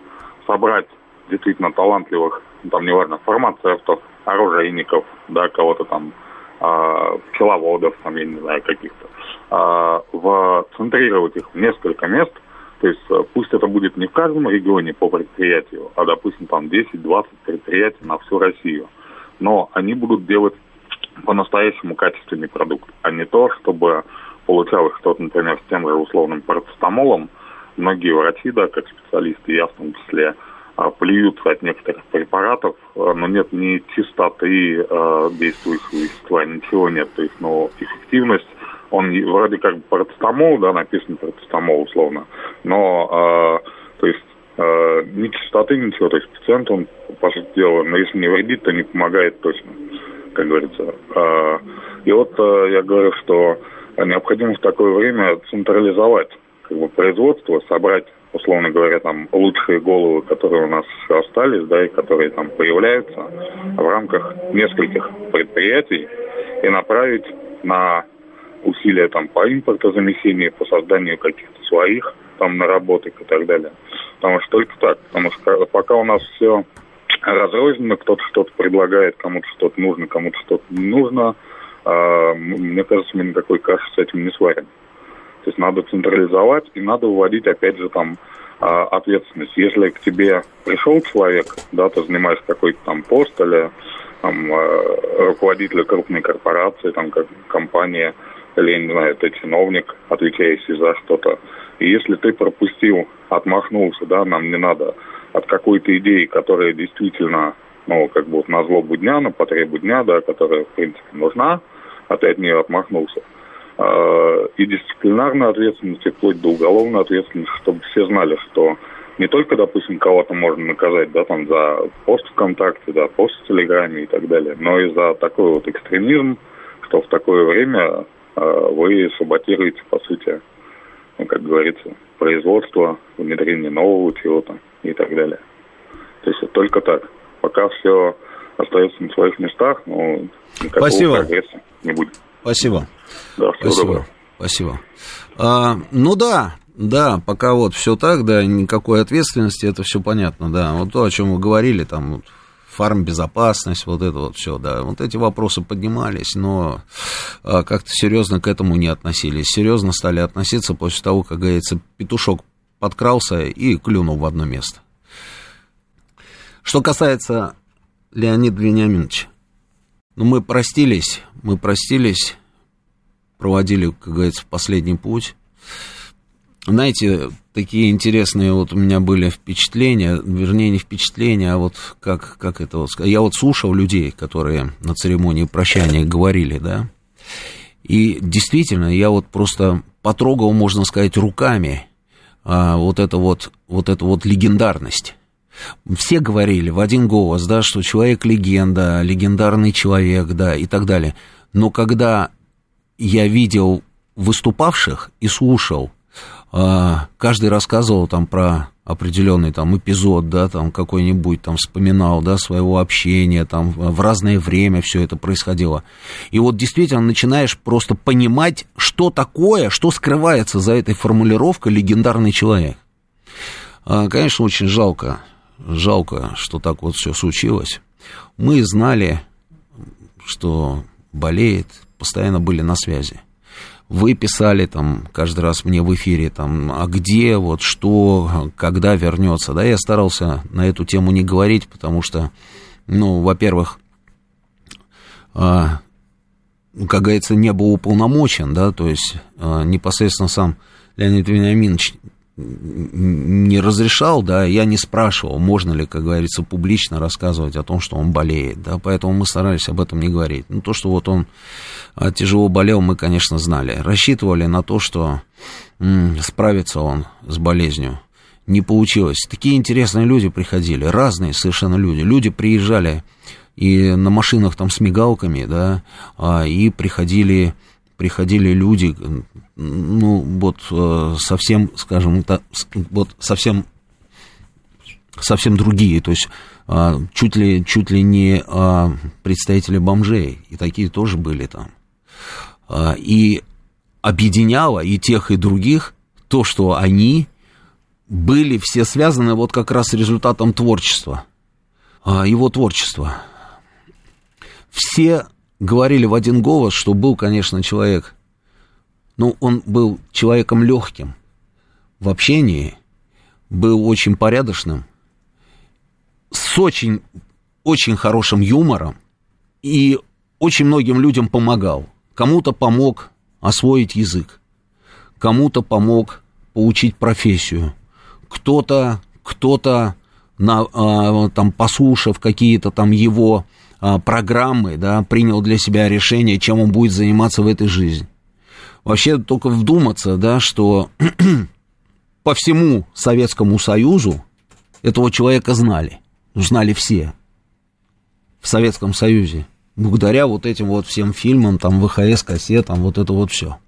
собрать действительно талантливых, ну, там, неважно, фармацевтов, оружейников, да, кого-то там, а, пчеловодов, там, я не знаю, каких-то, а, в, центрировать их в несколько мест – то есть э, пусть это будет не в каждом регионе по предприятию, а, допустим, там 10-20 предприятий на всю Россию. Но они будут делать по-настоящему качественный продукт, а не то, чтобы получалось что-то, например, с тем же условным парацетамолом. Многие врачи, да, как специалисты, я в том числе, а, плюются от некоторых препаратов, а, но нет ни чистоты э, действующего вещества, ничего нет. То есть, ну, эффективность он вроде как парацетамол, да, написано парацетамол условно, но, э, то есть, э, ни частоты, ничего, то есть пациент, он, по сути дела, но если не вредит, то не помогает точно, как говорится. Э, и вот э, я говорю, что необходимо в такое время централизовать как бы, производство, собрать условно говоря, там лучшие головы, которые у нас остались, да, и которые там появляются в рамках нескольких предприятий и направить на усилия там по импортозамещению, по созданию каких-то своих там наработок и так далее. Потому что только так. Потому что пока у нас все разрозненно, кто-то что-то предлагает, кому-то что-то нужно, кому-то что-то не нужно, а, мне кажется, мы никакой каши с этим не сварим. То есть надо централизовать и надо вводить, опять же, там а, ответственность. Если к тебе пришел человек, да, ты занимаешь какой-то там пост или там, а, руководитель крупной корпорации, там, как компания, не знаю, ты чиновник, отвечающий за что-то. И если ты пропустил, отмахнулся, да, нам не надо от какой-то идеи, которая действительно, ну, как бы вот на злобу дня, на потребу дня, да, которая, в принципе, нужна, а ты от нее отмахнулся. А, и дисциплинарная ответственность, и вплоть до уголовной ответственности, чтобы все знали, что не только, допустим, кого-то можно наказать, да, там, за пост ВКонтакте, да, пост в Телеграме и так далее, но и за такой вот экстремизм, что в такое время вы саботируете, по сути, ну, как говорится, производство, внедрение нового чего-то и так далее. То есть только так. Пока все остается на своих местах, но никакого Спасибо. прогресса не будет. Спасибо. Да, всего Спасибо. доброго. Спасибо. А, ну да, да, пока вот все так, да, никакой ответственности, это все понятно, да. Вот то, о чем вы говорили, там, вот, фармбезопасность, вот это вот все, да, вот эти вопросы поднимались, но а, как-то серьезно к этому не относились. Серьезно стали относиться после того, как, говорится, петушок подкрался и клюнул в одно место. Что касается Леонида Вениаминовича, ну, мы простились, мы простились, проводили, как говорится, последний путь. Знаете, такие интересные вот у меня были впечатления, вернее, не впечатления, а вот как, как это вот сказать. Я вот слушал людей, которые на церемонии прощания говорили, да, и действительно, я вот просто потрогал, можно сказать, руками а, вот это вот, вот эту вот легендарность. Все говорили в один голос, да, что человек легенда, легендарный человек, да, и так далее. Но когда я видел выступавших и слушал каждый рассказывал там про определенный там эпизод, да, там какой-нибудь там вспоминал, да, своего общения, там в разное время все это происходило. И вот действительно начинаешь просто понимать, что такое, что скрывается за этой формулировкой легендарный человек. А, конечно, очень жалко, жалко, что так вот все случилось. Мы знали, что болеет, постоянно были на связи вы писали там каждый раз мне в эфире, там, а где, вот, что, когда вернется, да, я старался на эту тему не говорить, потому что, ну, во-первых, а, как говорится, не был уполномочен, да, то есть а, непосредственно сам Леонид Вениаминович не разрешал, да, я не спрашивал, можно ли, как говорится, публично рассказывать о том, что он болеет, да, поэтому мы старались об этом не говорить. Ну, то, что вот он а, тяжело болел, мы, конечно, знали. Рассчитывали на то, что м, справится он с болезнью. Не получилось. Такие интересные люди приходили, разные совершенно люди. Люди приезжали и на машинах там с мигалками, да, а, и приходили приходили люди, ну, вот э, совсем, скажем, вот совсем, совсем другие, то есть а, чуть ли, чуть ли не а, представители бомжей, и такие тоже были там. А, и объединяло и тех, и других то, что они были все связаны вот как раз с результатом творчества, его творчества. Все говорили в один голос, что был, конечно, человек, ну, он был человеком легким в общении, был очень порядочным, с очень, очень хорошим юмором и очень многим людям помогал. Кому-то помог освоить язык, кому-то помог получить профессию, кто-то, кто-то на, а, там, послушав какие-то там его программы, да, принял для себя решение, чем он будет заниматься в этой жизни. Вообще только вдуматься, да, что по всему Советскому Союзу этого человека знали, знали все в Советском Союзе, благодаря вот этим вот всем фильмам, там, ВХС, кассетам, вот это вот все.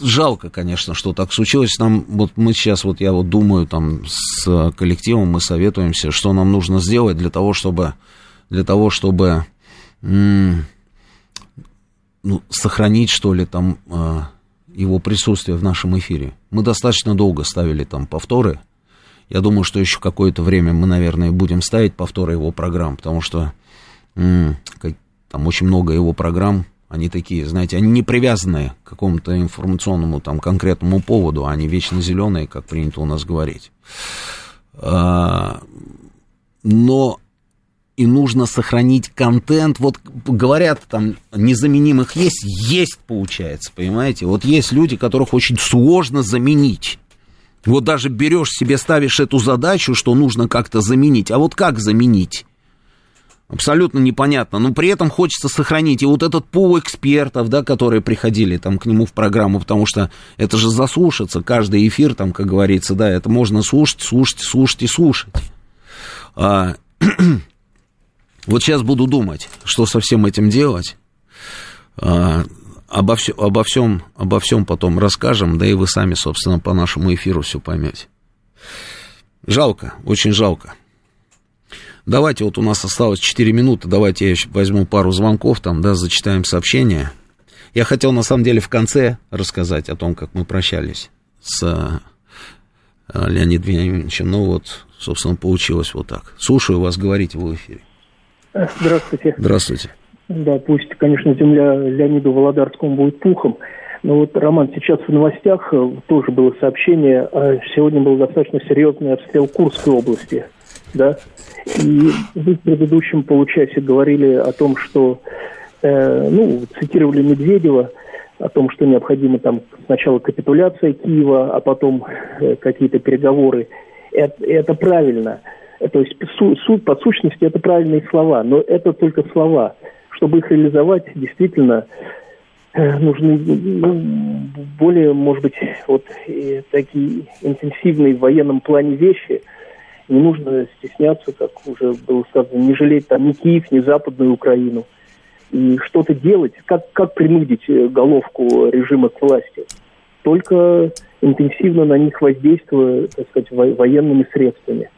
Жалко, конечно, что так случилось. Нам, вот мы сейчас, вот я вот думаю, там, с коллективом мы советуемся, что нам нужно сделать для того, чтобы для того, чтобы ну, сохранить, что ли, там а, его присутствие в нашем эфире. Мы достаточно долго ставили там повторы. Я думаю, что еще какое-то время мы, наверное, будем ставить повторы его программ, потому что там очень много его программ, они такие, знаете, они не привязанные к какому-то информационному там конкретному поводу, они вечно зеленые, как принято у нас говорить. А, но и нужно сохранить контент. Вот говорят, там незаменимых есть, есть получается, понимаете? Вот есть люди, которых очень сложно заменить. Вот даже берешь себе, ставишь эту задачу, что нужно как-то заменить. А вот как заменить? Абсолютно непонятно. Но при этом хочется сохранить. И вот этот пул экспертов, да, которые приходили там к нему в программу, потому что это же заслушаться. Каждый эфир, там, как говорится, да, это можно слушать, слушать, слушать и слушать. А, Вот сейчас буду думать, что со всем этим делать. А, обо, все, обо, всем, обо всем потом расскажем, да и вы сами, собственно, по нашему эфиру все поймете. Жалко, очень жалко. Давайте, вот у нас осталось 4 минуты, давайте я возьму пару звонков, там, да, зачитаем сообщения. Я хотел, на самом деле, в конце рассказать о том, как мы прощались с э, Леонидом Вениаминовичем, но вот, собственно, получилось вот так. Слушаю вас, говорите в эфире. Здравствуйте. Здравствуйте. Да, пусть, конечно, земля Леониду Володарскому будет пухом. Но вот, Роман, сейчас в новостях э, тоже было сообщение, а сегодня был достаточно серьезный обстрел Курской области, да, и вы в предыдущем получасе говорили о том, что, э, ну, цитировали Медведева, о том, что необходимо там сначала капитуляция Киева, а потом э, какие-то переговоры. Это, это правильно. То есть суть, по сущности это правильные слова, но это только слова. Чтобы их реализовать, действительно э, нужны ну, более, может быть, вот такие интенсивные в военном плане вещи. Не нужно стесняться, как уже было сказано, не жалеть там ни Киев, ни Западную Украину. И что-то делать, как, как принудить э, головку режима к власти. только интенсивно на них воздействуя, так сказать, военными средствами.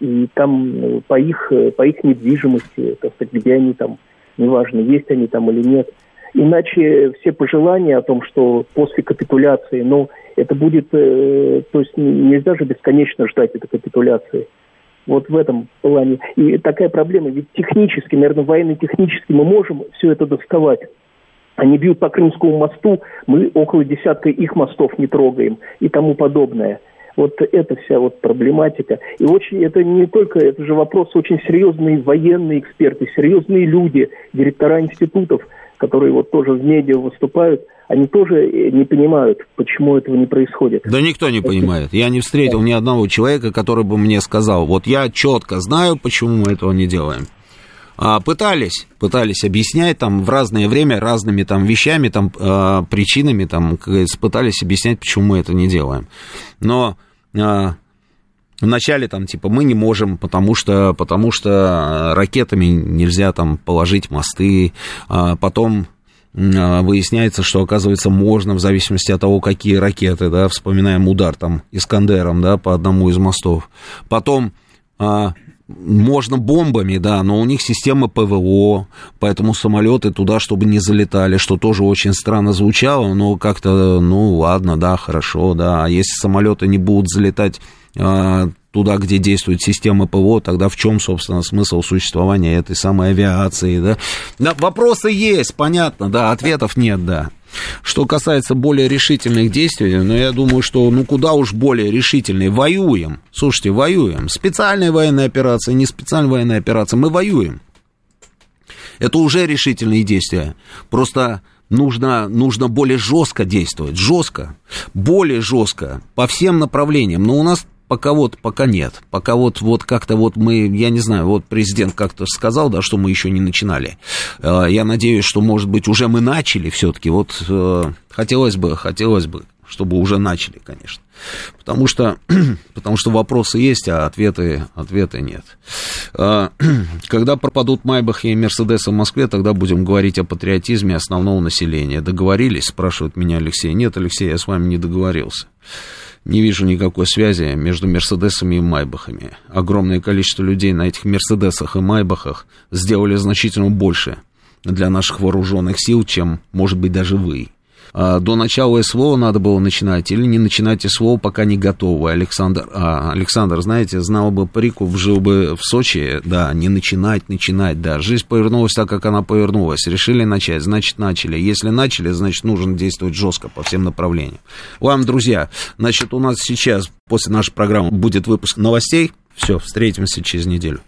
И там э, по их, по их недвижимости, так сказать, где они там, неважно, есть они там или нет. Иначе все пожелания о том, что после капитуляции, ну, это будет, э, то есть нельзя же бесконечно ждать этой капитуляции. Вот в этом плане. И такая проблема, ведь технически, наверное, военно-технически мы можем все это доставать. Они бьют по Крымскому мосту, мы около десятка их мостов не трогаем и тому подобное. Вот это вся вот проблематика. И очень, это не только, это же вопрос очень серьезные военные эксперты, серьезные люди, директора институтов, которые вот тоже в медиа выступают, они тоже не понимают, почему этого не происходит. Да никто не понимает. Я не встретил ни одного человека, который бы мне сказал, вот я четко знаю, почему мы этого не делаем. А, пытались, пытались объяснять там в разное время разными там вещами, там а, причинами, там, пытались объяснять, почему мы это не делаем. Но Вначале там типа мы не можем, потому что, потому что ракетами нельзя там положить мосты, а потом выясняется, что, оказывается, можно, в зависимости от того, какие ракеты, да, вспоминаем удар там Искандером, да, по одному из мостов. Потом можно бомбами, да, но у них система ПВО, поэтому самолеты туда, чтобы не залетали, что тоже очень странно звучало, но как-то, ну, ладно, да, хорошо, да, а если самолеты не будут залетать а, туда, где действует система ПВО, тогда в чем, собственно, смысл существования этой самой авиации, да? вопросы есть, понятно, да, ответов нет, да. Что касается более решительных действий, ну, я думаю, что, ну, куда уж более решительные. Воюем. Слушайте, воюем. Специальная военная операция, не специальная военная операция. Мы воюем. Это уже решительные действия. Просто нужно, нужно более жестко действовать. Жестко. Более жестко. По всем направлениям. Но у нас пока вот, пока нет. Пока вот, вот как-то вот мы, я не знаю, вот президент как-то сказал, да, что мы еще не начинали. Э, я надеюсь, что, может быть, уже мы начали все-таки. Вот э, хотелось бы, хотелось бы, чтобы уже начали, конечно. Потому что, потому что вопросы есть, а ответы, ответы нет. Э, когда пропадут Майбахи и Мерседесы в Москве, тогда будем говорить о патриотизме основного населения. Договорились, спрашивает меня Алексей. Нет, Алексей, я с вами не договорился не вижу никакой связи между Мерседесами и Майбахами. Огромное количество людей на этих Мерседесах и Майбахах сделали значительно больше для наших вооруженных сил, чем, может быть, даже вы. А, до начала СВО надо было начинать или не начинать СВО, пока не готовы. Александр, а, Александр, знаете, знал бы Париков, жил бы в Сочи, да, не начинать, начинать, да. Жизнь повернулась так, как она повернулась. Решили начать, значит, начали. Если начали, значит, нужно действовать жестко по всем направлениям. Вам, друзья, значит, у нас сейчас, после нашей программы, будет выпуск новостей. Все, встретимся через неделю.